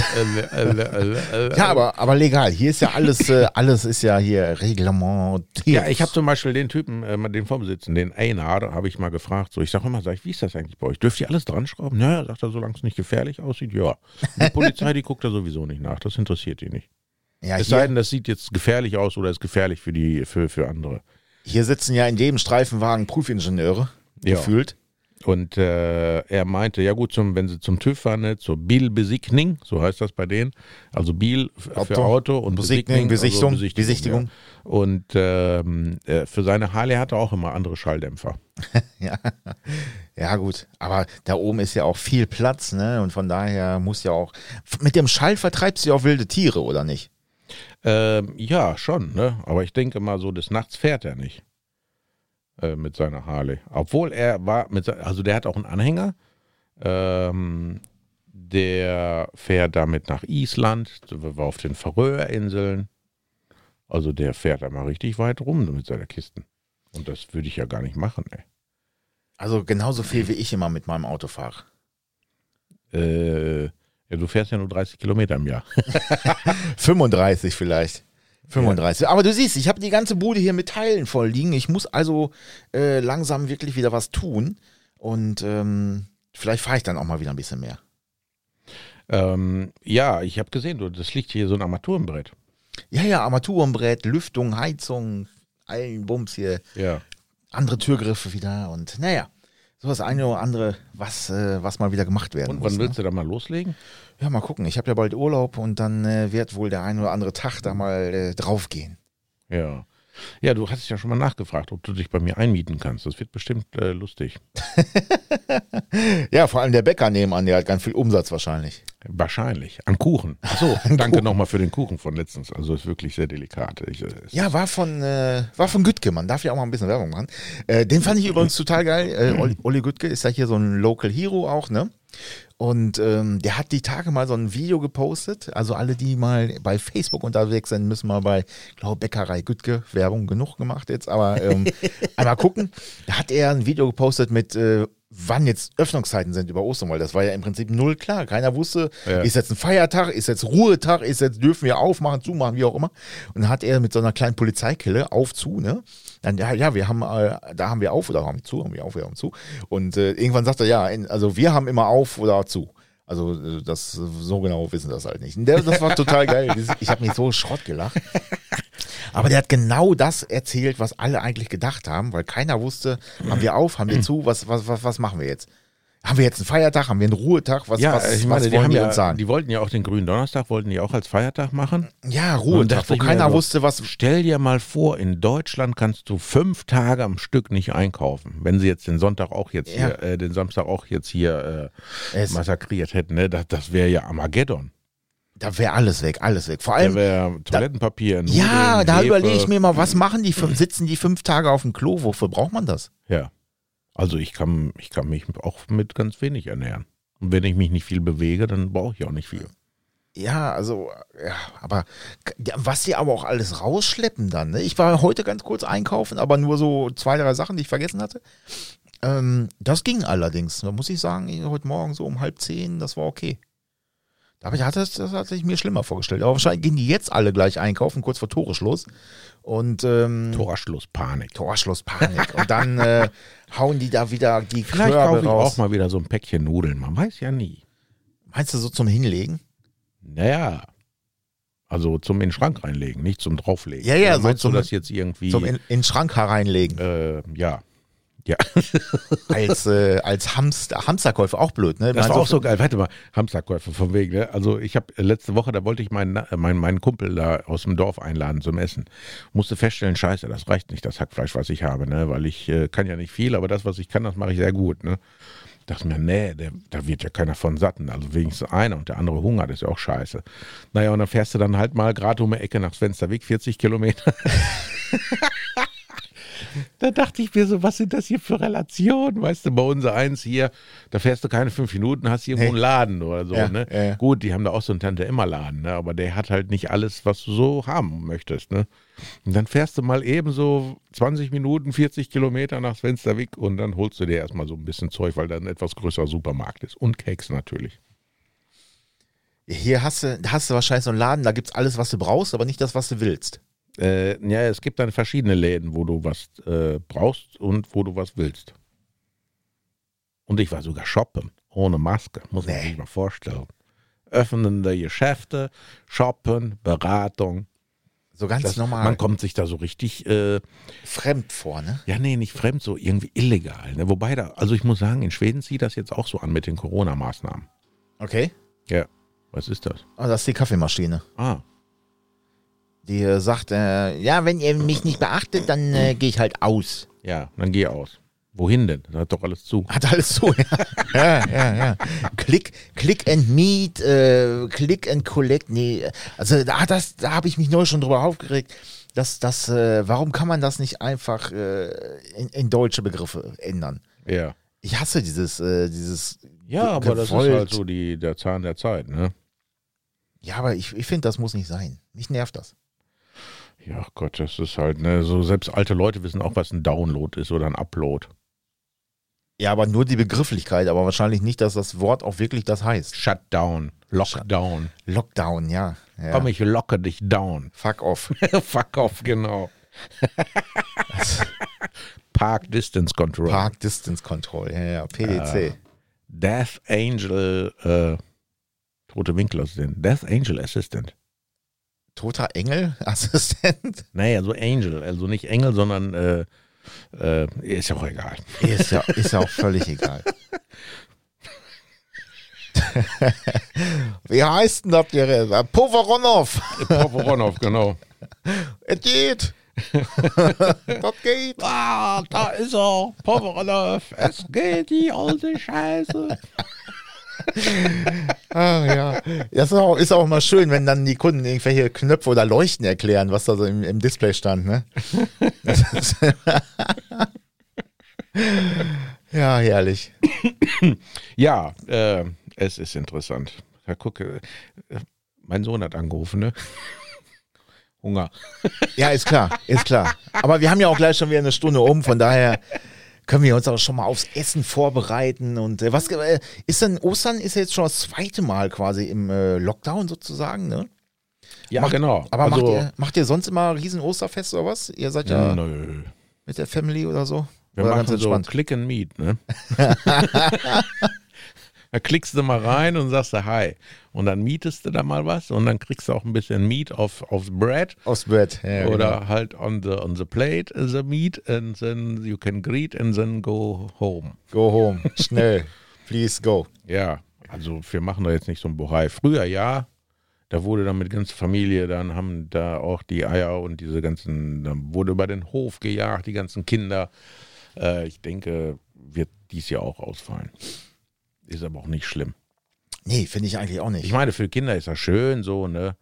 B: Ja, aber, aber legal. Hier ist ja alles, äh, alles ist ja hier reglementiert.
C: Ja, ich habe zum Beispiel den Typen, äh, den vorm Sitzen, den Einar, habe ich mal gefragt. So, ich sage immer, sag ich, wie ist das eigentlich bei euch? Dürft ihr alles dran schrauben? Naja, sagt er, solange es nicht gefährlich aussieht, ja. Die Polizei, die guckt da sowieso nicht nach. Das interessiert die nicht.
B: Ja,
C: Es sei denn, das sieht jetzt gefährlich aus oder ist gefährlich für die, für, für andere.
B: hier sitzen ja in jedem Streifenwagen Prüfingenieure,
C: Ja.
B: gefühlt.
C: Und äh, er meinte, ja gut, zum, wenn sie zum TÜV fahren, ne, zur Biel-Besigning, so heißt das bei denen, also Biel für
B: Auto.
C: Und
B: Besigning,
C: Besigning, also
B: Besichtigung, Besichtigung.
C: Ja. Und ähm, äh, für seine Harley hat er auch immer andere Schalldämpfer.
B: Ja. ja, gut. Aber da oben ist ja auch viel Platz, ne? Und von daher muss ja auch. Mit dem Schall vertreibst du ja auch wilde Tiere, oder nicht?
C: Ähm, ja, schon, ne? Aber ich denke mal so, des Nachts fährt er nicht. Äh, mit seiner Harley. Obwohl er war mit also der hat auch einen Anhänger. Ähm, der fährt damit nach Island, war auf den Färöerinseln. Also der fährt da mal richtig weit rum mit seiner Kisten. Und das würde ich ja gar nicht machen, ey.
B: Also genauso viel wie ich immer mit meinem Auto fahre.
C: Äh, ja, du fährst ja nur 30 Kilometer im Jahr.
B: 35 vielleicht. 35. Aber du siehst, ich habe die ganze Bude hier mit Teilen voll liegen. Ich muss also äh, langsam wirklich wieder was tun. Und ähm, vielleicht fahre ich dann auch mal wieder ein bisschen mehr.
C: Ähm, ja, ich habe gesehen, du, das liegt hier so ein Armaturenbrett.
B: Ja, ja, Armaturenbrett, Lüftung, Heizung, allen Bums hier.
C: Ja.
B: Andere Türgriffe wieder und naja, so das eine oder andere, was, äh, was mal wieder gemacht werden
C: Und
B: muss.
C: wann
B: ne?
C: willst du da mal loslegen?
B: Ja, mal gucken. Ich habe ja bald Urlaub und dann äh, wird wohl der ein oder andere Tag da mal äh, draufgehen.
C: Ja. Ja, du hast ja schon mal nachgefragt, ob du dich bei mir einmieten kannst. Das wird bestimmt äh, lustig.
B: Ja, vor allem der Bäcker nebenan, der hat ganz viel Umsatz wahrscheinlich.
C: Wahrscheinlich. An Kuchen. Achso, danke nochmal für den Kuchen von letztens. Also ist wirklich sehr delikat. Ich, äh,
B: Ja, war von, äh, war von Gütke, man darf ja auch mal ein bisschen Werbung machen. Äh, den fand ich übrigens total geil. Äh, Olli, Olli Gütke ist ja hier so ein Local Hero auch, ne? Und ähm, der hat die Tage mal so ein Video gepostet. Also alle, die mal bei Facebook unterwegs sind, müssen mal bei, glaube Bäckerei Gütke, Werbung genug gemacht jetzt, aber ähm, einmal gucken. Da hat er ein Video gepostet mit, äh, wann jetzt Öffnungszeiten sind über Ostern, weil das war ja im Prinzip null klar. Keiner wusste,
C: Ja.
B: ist jetzt ein Feiertag, ist jetzt Ruhetag, ist jetzt, dürfen wir aufmachen, zumachen, wie auch immer. Und dann hat er mit so einer kleinen Polizeikille auf zu, ne? Dann, ja, ja, wir haben, äh, da haben wir auf oder haben wir zu, haben wir auf oder haben zu. Und äh, irgendwann sagt er, ja, also wir haben immer auf oder zu. Also äh, das so genau wissen das halt nicht. Der, das war total geil. Ich habe mich so Schrott gelacht. Aber der hat genau das erzählt, was alle eigentlich gedacht haben, weil keiner wusste, haben wir auf, haben wir zu, was, was, was, was machen wir jetzt? Haben wir jetzt einen Feiertag, haben wir einen Ruhetag, was,
C: ja,
B: was,
C: ich meine,
B: was
C: die,
B: wollen
C: haben
B: die
C: ja,
B: uns sagen?
C: die wollten ja auch den grünen Donnerstag, wollten die auch als Feiertag machen.
B: ja, Ruhetag, wo
C: mir
B: keiner
C: so,
B: wusste, was.
C: Stell dir mal vor, in Deutschland kannst du fünf Tage am Stück nicht einkaufen. Wenn sie jetzt den Sonntag auch jetzt
B: Ja.
C: hier, äh, den Samstag auch jetzt hier äh, massakriert hätten, ne? das, das wäre ja Armageddon.
B: Da wäre alles weg, alles weg. Vor
C: Da
B: allem,
C: wäre Toilettenpapier, Nudeln,
B: ja, da überlege ich mir mal, was machen die? fünf- Sitzen die fünf Tage auf dem Klo? Wofür braucht man das?
C: Ja. Also ich kann, ich kann mich auch mit ganz wenig ernähren. Und wenn ich mich nicht viel bewege, dann brauche ich auch nicht viel.
B: Ja, also, ja, aber ja, was sie aber auch alles rausschleppen dann. Ne? Ich war heute ganz kurz einkaufen, aber nur so zwei, drei Sachen, die ich vergessen hatte. Ähm, das ging allerdings. Da muss ich sagen, heute Morgen so um halb zehn, das war okay. Da ich- hatte das, das hatte ich mir schlimmer vorgestellt. Aber wahrscheinlich gehen die jetzt alle gleich einkaufen, kurz vor Toreschluss. Und ähm,
C: Torschluss, Panik.
B: Torschluss, Panik. Und dann äh, hauen die da wieder die
C: Vielleicht
B: Körbe
C: kaufe ich
B: raus.
C: auch mal wieder so ein Päckchen Nudeln. Man weiß ja nie.
B: Meinst du so zum Hinlegen?
C: Naja. Also zum in den Schrank reinlegen, nicht zum drauflegen.
B: Ja, ja,
C: Oder
B: so
C: meinst
B: zum-
C: du das jetzt irgendwie?
B: Zum in, in den Schrank hereinlegen.
C: äh, ja. Ja,
B: als, äh, als Hamster, Hamsterkäufer auch blöd, ne?
C: das war auch so geil. Warte mal, Hamsterkäufe von wegen. Ne? Also ich habe letzte Woche, da wollte ich meinen, äh, meinen, meinen Kumpel da aus dem Dorf einladen zum Essen. Musste feststellen, scheiße, das reicht nicht, das Hackfleisch, was ich habe, ne? Weil ich äh, kann ja nicht viel, aber das, was ich kann, das mache ich sehr gut, ne? Dachte mir, nee, der, da wird ja keiner von satten. Also wenigstens einer und der andere hungert, ist ja auch scheiße. Naja, und dann fährst du dann halt mal gerade um die Ecke nach Svensterweg, 40 Kilometer. Da dachte ich mir so, was sind das hier für Relationen? Weißt du, bei uns eins hier, da fährst du keine fünf Minuten, hast hier irgendwo einen Laden oder so.
B: Ja,
C: ne?
B: ja.
C: Gut, die haben da auch so einen Tante-Emma-Laden, ne? aber der hat halt nicht alles, was du so haben möchtest. Ne? Und dann fährst du mal eben so 20 Minuten, 40 Kilometer nach Svensterwick und dann holst du dir erstmal so ein bisschen Zeug, weil da ein etwas größerer Supermarkt ist. Und Keks natürlich.
B: Hier hast du, hast du wahrscheinlich so einen Laden, da gibt es alles, was du brauchst, aber nicht das, was du willst.
C: Äh, ja, es gibt dann verschiedene Läden, wo du was äh, brauchst und wo du was willst. Und ich war sogar shoppen, ohne Maske, muss man
B: Nee.
C: sich mal vorstellen. Öffnende Geschäfte, shoppen, Beratung.
B: So ganz
C: Das,
B: normal.
C: man kommt sich da so richtig, äh,
B: fremd vor, ne?
C: ja nee, nicht fremd, so irgendwie illegal. Ne? Wobei da, also ich muss sagen, in Schweden zieht das jetzt auch so an mit den Corona-Maßnahmen.
B: Okay.
C: Ja, was ist das?
B: Ah, das ist die Kaffeemaschine.
C: Ah,
B: Die äh, sagt, äh, ja, wenn ihr mich nicht beachtet, dann äh, gehe ich halt aus.
C: ja, dann geh aus. Wohin denn? Da hat doch alles zu.
B: Hat alles so, ja. ja, ja, ja. Click, click and meet, äh, click and collect, nee. Also da, das, da habe ich mich neu schon drüber aufgeregt. Dass das, äh, warum kann man das nicht einfach äh, in, in deutsche Begriffe ändern?
C: Ja.
B: Ich hasse dieses, äh, dieses.
C: Ja, aber das ist
B: gewollt-
C: halt so die, der Zahn der Zeit, ne?
B: Ja, aber ich, ich finde, das muss nicht sein. Mich nervt das.
C: Ja, Gott, das ist halt, ne, so selbst alte Leute wissen auch, was ein Download ist oder ein Upload.
B: Ja, aber nur die Begrifflichkeit, aber wahrscheinlich nicht, dass das Wort auch wirklich das heißt.
C: Shutdown, Lockdown.
B: Lockdown, ja. ja.
C: Komm, ich locke dich down.
B: Fuck off.
C: Fuck off, genau. Park Distance Control.
B: Park Distance Control, ja, ja, PDC.
C: Death Angel, äh, Tote Winkelassistent. Death Angel Assistant.
B: Toter Engel, Assistent.
C: Naja, so Angel, also nicht Engel, sondern äh, äh, ist ja auch egal.
B: Ist ja, ist ja auch völlig egal. Wie heißt denn das? Poveronov.
C: Poporonov, genau.
B: Es geht. das geht.
C: Ah, da ist er, Poporonov. Es geht die alte Scheiße.
B: Ah, ja. Das ist auch, ist auch mal schön, wenn dann die Kunden irgendwelche Knöpfe oder Leuchten erklären, was da so im, im Display stand. Ne? Ja, herrlich.
C: Ja, äh, es ist interessant. Ja, gucke, äh, mein Sohn hat angerufen, ne? Hunger.
B: Ja, ist klar, ist klar. Aber wir haben ja auch gleich schon wieder eine Stunde um, von daher können wir uns auch schon mal aufs Essen vorbereiten. Und äh, was äh, ist denn Ostern ist ja jetzt schon das zweite Mal quasi im äh, Lockdown sozusagen, ne?
C: Ja,
B: Macht-
C: genau.
B: Aber
C: also,
B: macht, ihr, macht ihr sonst immer riesen Osterfest oder was? Ihr seid ja
C: Nö.
B: mit der Family oder so?
C: Wir
B: oder
C: machen so Click and Meet, ne? da klickst du mal rein und sagst du Hi. Und dann mietest du da mal was und dann kriegst du auch ein bisschen Meat auf, aufs Bread
B: Aufs Bett. Ja,
C: oder
B: genau.
C: halt on the, on the plate the meat and then you can greet and then go home.
B: Go home. Schnell. Please go.
C: Ja, also wir machen da jetzt nicht so ein Bohai. Früher ja, da wurde dann mit ganzer Familie, dann haben da auch die Eier und diese ganzen, dann wurde über den Hof gejagt, die ganzen Kinder. Äh, ich denke, wird dies Jahr auch ausfallen. Ist aber auch nicht schlimm.
B: Nee, finde ich eigentlich auch nicht.
C: Ich meine, für Kinder ist das schön so, ne?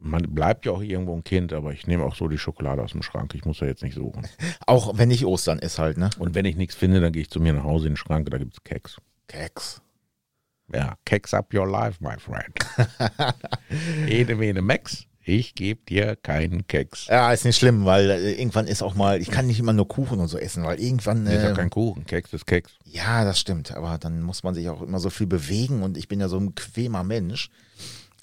C: Man bleibt ja auch irgendwo ein Kind, aber ich nehme auch so die Schokolade aus dem Schrank. Ich muss da jetzt nicht suchen.
B: auch wenn nicht Ostern ist halt, ne?
C: Und wenn ich nichts finde, dann gehe ich zu mir nach Hause in den Schrank, da gibt es Keks.
B: Keks.
C: Ja, Keks up your life, my friend. Ede mene Max, ich gebe dir keinen Keks.
B: Ja, ist nicht schlimm, weil äh, irgendwann ist auch mal, ich kann nicht immer nur Kuchen und so essen, weil irgendwann.
C: Das ist ja
B: Äh,
C: kein Kuchen, Keks ist Keks.
B: ja, das stimmt, aber dann muss man sich auch immer so viel bewegen und ich bin ja so ein bequemer Mensch.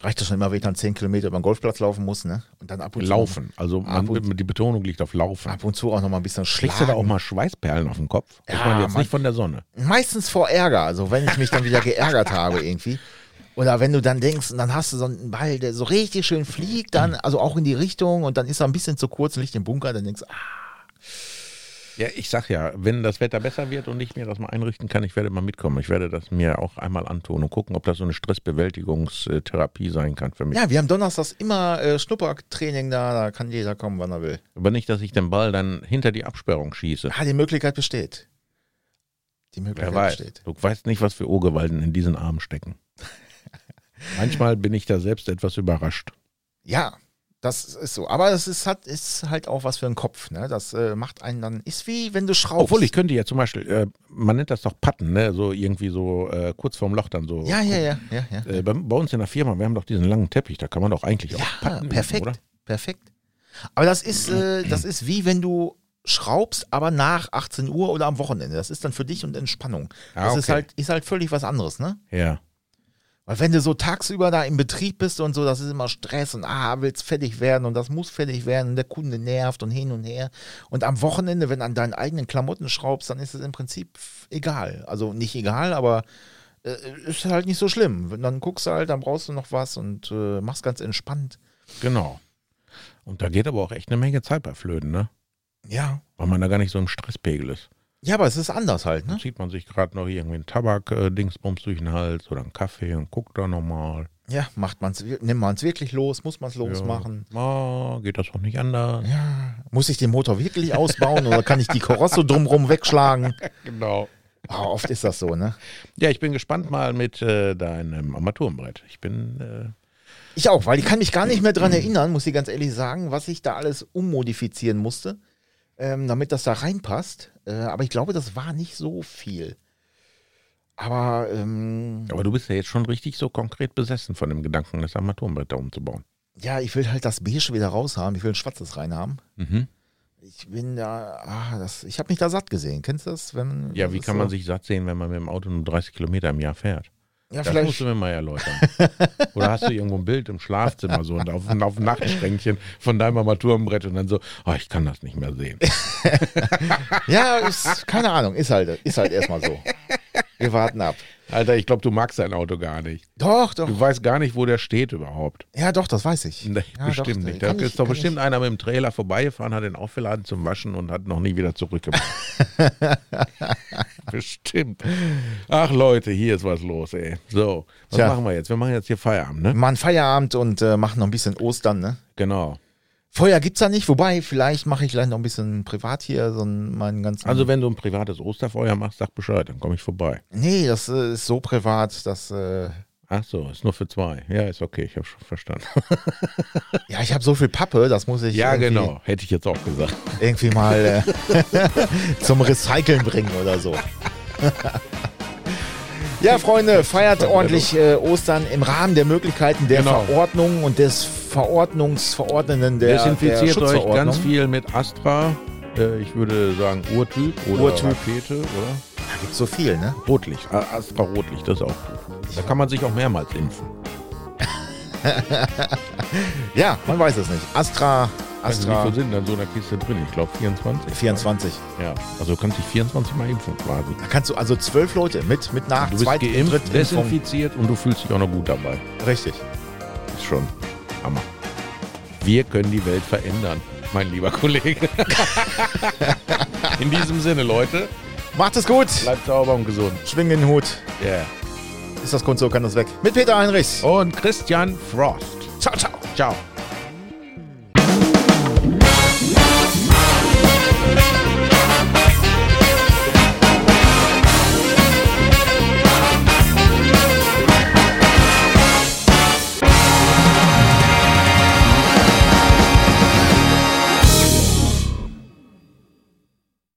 B: Reicht das schon immer, wenn ich dann 10 Kilometer über den Golfplatz laufen muss, ne? Und dann ab und
C: Laufen, also
B: Ab
C: man,
B: und-
C: die Betonung liegt auf
B: zu.
C: Laufen.
B: Ab und zu auch noch mal ein bisschen
C: Kriegst
B: schlagen.
C: du da auch mal Schweißperlen auf dem Kopf? Ich
B: Ja,
C: meine jetzt
B: man-
C: nicht von der Sonne.
B: Meistens vor Ärger, also wenn ich mich dann wieder geärgert habe irgendwie. Oder wenn du dann denkst, und dann hast du so einen Ball, der so richtig schön fliegt, dann, also auch in die Richtung und dann ist er ein bisschen zu kurz und liegt im Bunker, dann denkst du, ah,
C: Ja, ich sag ja, wenn das Wetter besser wird und ich mir das mal einrichten kann, ich werde mal mitkommen. Ich werde das mir auch einmal antun und gucken, ob das so eine Stressbewältigungstherapie sein kann für mich.
B: ja, wir haben donnerstags immer äh, Schnuppertraining da, da kann jeder kommen, wann er will.
C: Aber nicht, dass ich den Ball dann hinter die Absperrung schieße.
B: Ja, die Möglichkeit besteht. Die Möglichkeit
C: Wer weiß.
B: besteht.
C: Du weißt nicht, was für Urgewalten in diesen Armen stecken. Manchmal bin ich da selbst etwas überrascht.
B: Ja, Das ist so. Aber es ist halt, ist halt auch was für den Kopf. Ne? Das äh, macht einen dann, ist wie wenn du schraubst.
C: Obwohl ich könnte ja zum Beispiel, äh, man nennt das doch Patten, ne? so irgendwie so äh, kurz vorm Loch dann so.
B: Ja, ja, ja. ja, ja.
C: Äh, bei, bei uns in der Firma, wir haben doch diesen langen Teppich, da kann man doch eigentlich auch
B: Ja,
C: patten.
B: perfekt.
C: Oder?
B: Perfekt. Aber das ist, äh, das ist wie wenn du schraubst, aber nach 18 Uhr oder am Wochenende. Das ist dann für dich und Entspannung.
C: Ah,
B: Das ist
C: okay.
B: halt, ist halt völlig was anderes, ne?
C: Ja.
B: Weil wenn du so tagsüber da im Betrieb bist und so, das ist immer Stress und ah, willst fertig werden und das muss fertig werden und der Kunde nervt und hin und her. Und am Wochenende, wenn du an deinen eigenen Klamotten schraubst, dann ist es im Prinzip egal. Also nicht egal, aber äh, ist halt nicht so schlimm. Wenn dann guckst du halt, dann brauchst du noch was und äh, machst ganz entspannt.
C: Genau. Und da geht aber auch echt eine Menge Zeit bei Flöten, ne?
B: Ja.
C: Weil man da gar nicht so im Stresspegel ist.
B: Ja, aber es ist anders halt, ne?
C: Dann zieht man sich gerade noch irgendwie einen Tabak-Dingsbums durch den Hals oder einen Kaffee und guckt da nochmal.
B: Ja, macht man's, nimmt man es wirklich los, muss man es losmachen.
C: Ah, geht das doch nicht anders?
B: Ja. Muss ich den Motor wirklich ausbauen oder kann ich die Karosse drumrum wegschlagen?
C: Genau.
B: Ah, oft ist das so, ne?
C: Ja, ich bin gespannt mal mit äh, deinem Armaturenbrett. Ich bin, äh,
B: Ich auch, weil ich kann mich gar nicht mehr dran erinnern, muss ich ganz ehrlich sagen, was ich da alles ummodifizieren musste, ähm, damit das da reinpasst. Äh, aber ich glaube, das war nicht so viel. Aber ähm,
C: aber du bist ja jetzt schon richtig so konkret besessen von dem Gedanken, das Armaturenbrett da umzubauen.
B: ja, ich will halt das Beige wieder raushaben. Ich will ein schwarzes reinhaben.
C: Mhm.
B: Ich bin da, ah, das, ich habe mich da satt gesehen. Kennst du das? Wenn,
C: Ja, wie kann
B: so,
C: man sich satt sehen, wenn man mit dem Auto nur 30 Kilometer im Jahr fährt?
B: Ja,
C: Das musst
B: vielleicht.
C: du mir mal erläutern. Oder hast du irgendwo ein Bild im Schlafzimmer so und auf, auf dem Nachtschränkchen von deinem Armaturenbrett und dann so, oh, ich kann das nicht mehr sehen.
B: Ja, ist, keine Ahnung, ist halt, ist halt erstmal so. Wir warten ab.
C: Alter, ich glaube, du magst dein Auto gar nicht.
B: Doch, doch.
C: Du weißt gar nicht, wo der steht überhaupt.
B: Ja, doch, das weiß ich.
C: Nee,
B: ja,
C: bestimmt
B: doch,
C: nicht. Da
B: ich-
C: ist doch bestimmt einer mit dem Trailer vorbeigefahren, hat den aufgeladen zum Waschen und hat noch nie wieder zurückgemacht. bestimmt. Ach Leute, hier ist was los, ey. So, was
B: Tja.
C: machen wir jetzt? Wir machen jetzt hier Feierabend, ne?
B: Ich. Machen Feierabend und äh, machen noch ein bisschen Ostern, ne?
C: Genau.
B: Feuer gibt's da nicht, wobei, vielleicht mache ich gleich noch ein bisschen privat hier, so einen- meinen ganzen.
C: Also wenn du ein privates Osterfeuer machst, sag Bescheid, dann komme ich vorbei.
B: nee, das äh, ist so privat, dass. Äh,
C: Ach so, ist nur für zwei. Ja, ist okay, ich habe schon verstanden.
B: ja, ich habe so viel Pappe, das muss ich
C: Ja, genau, hätte ich jetzt auch gesagt.
B: irgendwie mal äh, zum Recyceln bringen oder so. Ja, Freunde, feiert ordentlich äh, Ostern im Rahmen der Möglichkeiten der
C: Genau.
B: Verordnung und des Verordnungsverordnenden der, der
C: Desinfiziert euch
B: Schutzverordnung.
C: ganz viel mit Astra. Äh, ich würde sagen Urtyp oder
B: Urtyp.
C: Rakete, oder?
B: Da gibt's so viel, ne?
C: Rotlicht, Astra Rotlicht, das ist auch gut. Da kann man sich auch mehrmals impfen.
B: Ja, man weiß es nicht. Astra,
C: Also wie
B: Astra
C: viel sind da in so einer Kiste drin? Ich glaube 24.
B: 24.
C: Ja, also du kannst dich 24 Mal impfen quasi.
B: Da kannst du also zwölf Leute mit, mit nach,
C: Du bist
B: zweit,
C: geimpft,
B: Drittimpfung.
C: desinfiziert und du fühlst dich auch noch gut dabei.
B: Richtig.
C: Ist schon Hammer. Wir können die Welt verändern, mein lieber Kollege. In diesem Sinne, Leute,
B: Macht es gut.
C: bleibt sauber und gesund.
B: Schwing den Hut.
C: Yeah.
B: Ist das Kunst, so kann das weg. Mit Peter Heinrichs.
C: Und Christian Frost.
B: Ciao, ciao.
C: Ciao.